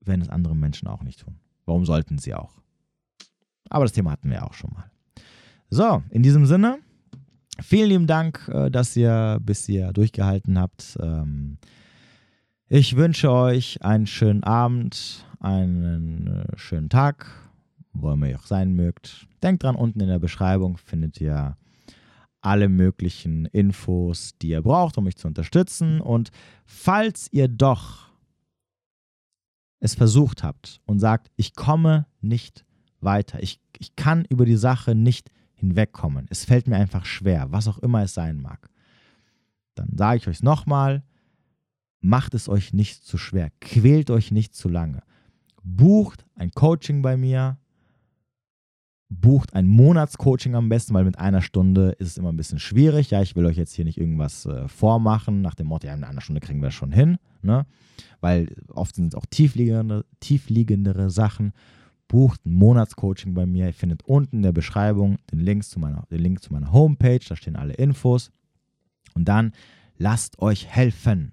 werden es andere Menschen auch nicht tun. Warum sollten sie auch? Aber das Thema hatten wir auch schon mal. So, in diesem Sinne, vielen lieben Dank, äh, dass ihr bis hier durchgehalten habt. Ähm, ich wünsche euch einen schönen Abend, einen äh, schönen Tag, wo immer ihr auch sein mögt. Denkt dran, unten in der Beschreibung findet ihr alle möglichen Infos, die ihr braucht, um mich zu unterstützen. Und falls ihr doch es versucht habt und sagt, ich komme nicht weiter, ich, ich kann über die Sache nicht hinwegkommen, es fällt mir einfach schwer, was auch immer es sein mag, dann sage ich euch nochmal, macht es euch nicht zu schwer, quält euch nicht zu lange. Bucht ein Coaching bei mir, bucht ein Monatscoaching am besten, weil mit einer Stunde ist es immer ein bisschen schwierig. Ja, ich will euch jetzt hier nicht irgendwas äh, vormachen, nach dem Motto, ja, in einer Stunde kriegen wir das schon hin. Ne? Weil oft sind es auch tiefliegendere, tiefliegendere Sachen. Bucht ein Monatscoaching bei mir. Ihr findet unten in der Beschreibung den, Links zu meiner, den Link zu meiner Homepage, da stehen alle Infos. Und dann lasst euch helfen.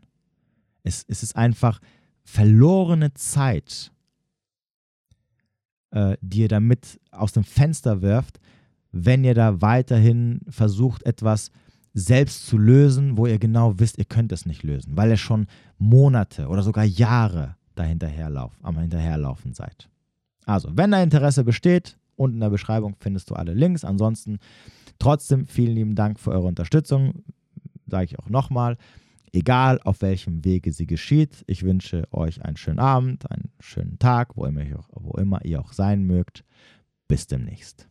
Es, es ist einfach verlorene Zeit äh, die ihr damit aus dem Fenster wirft, wenn ihr da weiterhin versucht, etwas selbst zu lösen, wo ihr genau wisst, ihr könnt es nicht lösen, weil ihr schon Monate oder sogar Jahre dahinterherlauf, am Hinterherlaufen seid. Also, wenn da Interesse besteht, unten in der Beschreibung findest du alle Links. Ansonsten trotzdem vielen lieben Dank für eure Unterstützung. Sage ich auch nochmal egal auf welchem Wege sie geschieht. Ich wünsche euch einen schönen Abend, einen schönen Tag, wo immer, ihr auch sein mögt. Bis demnächst.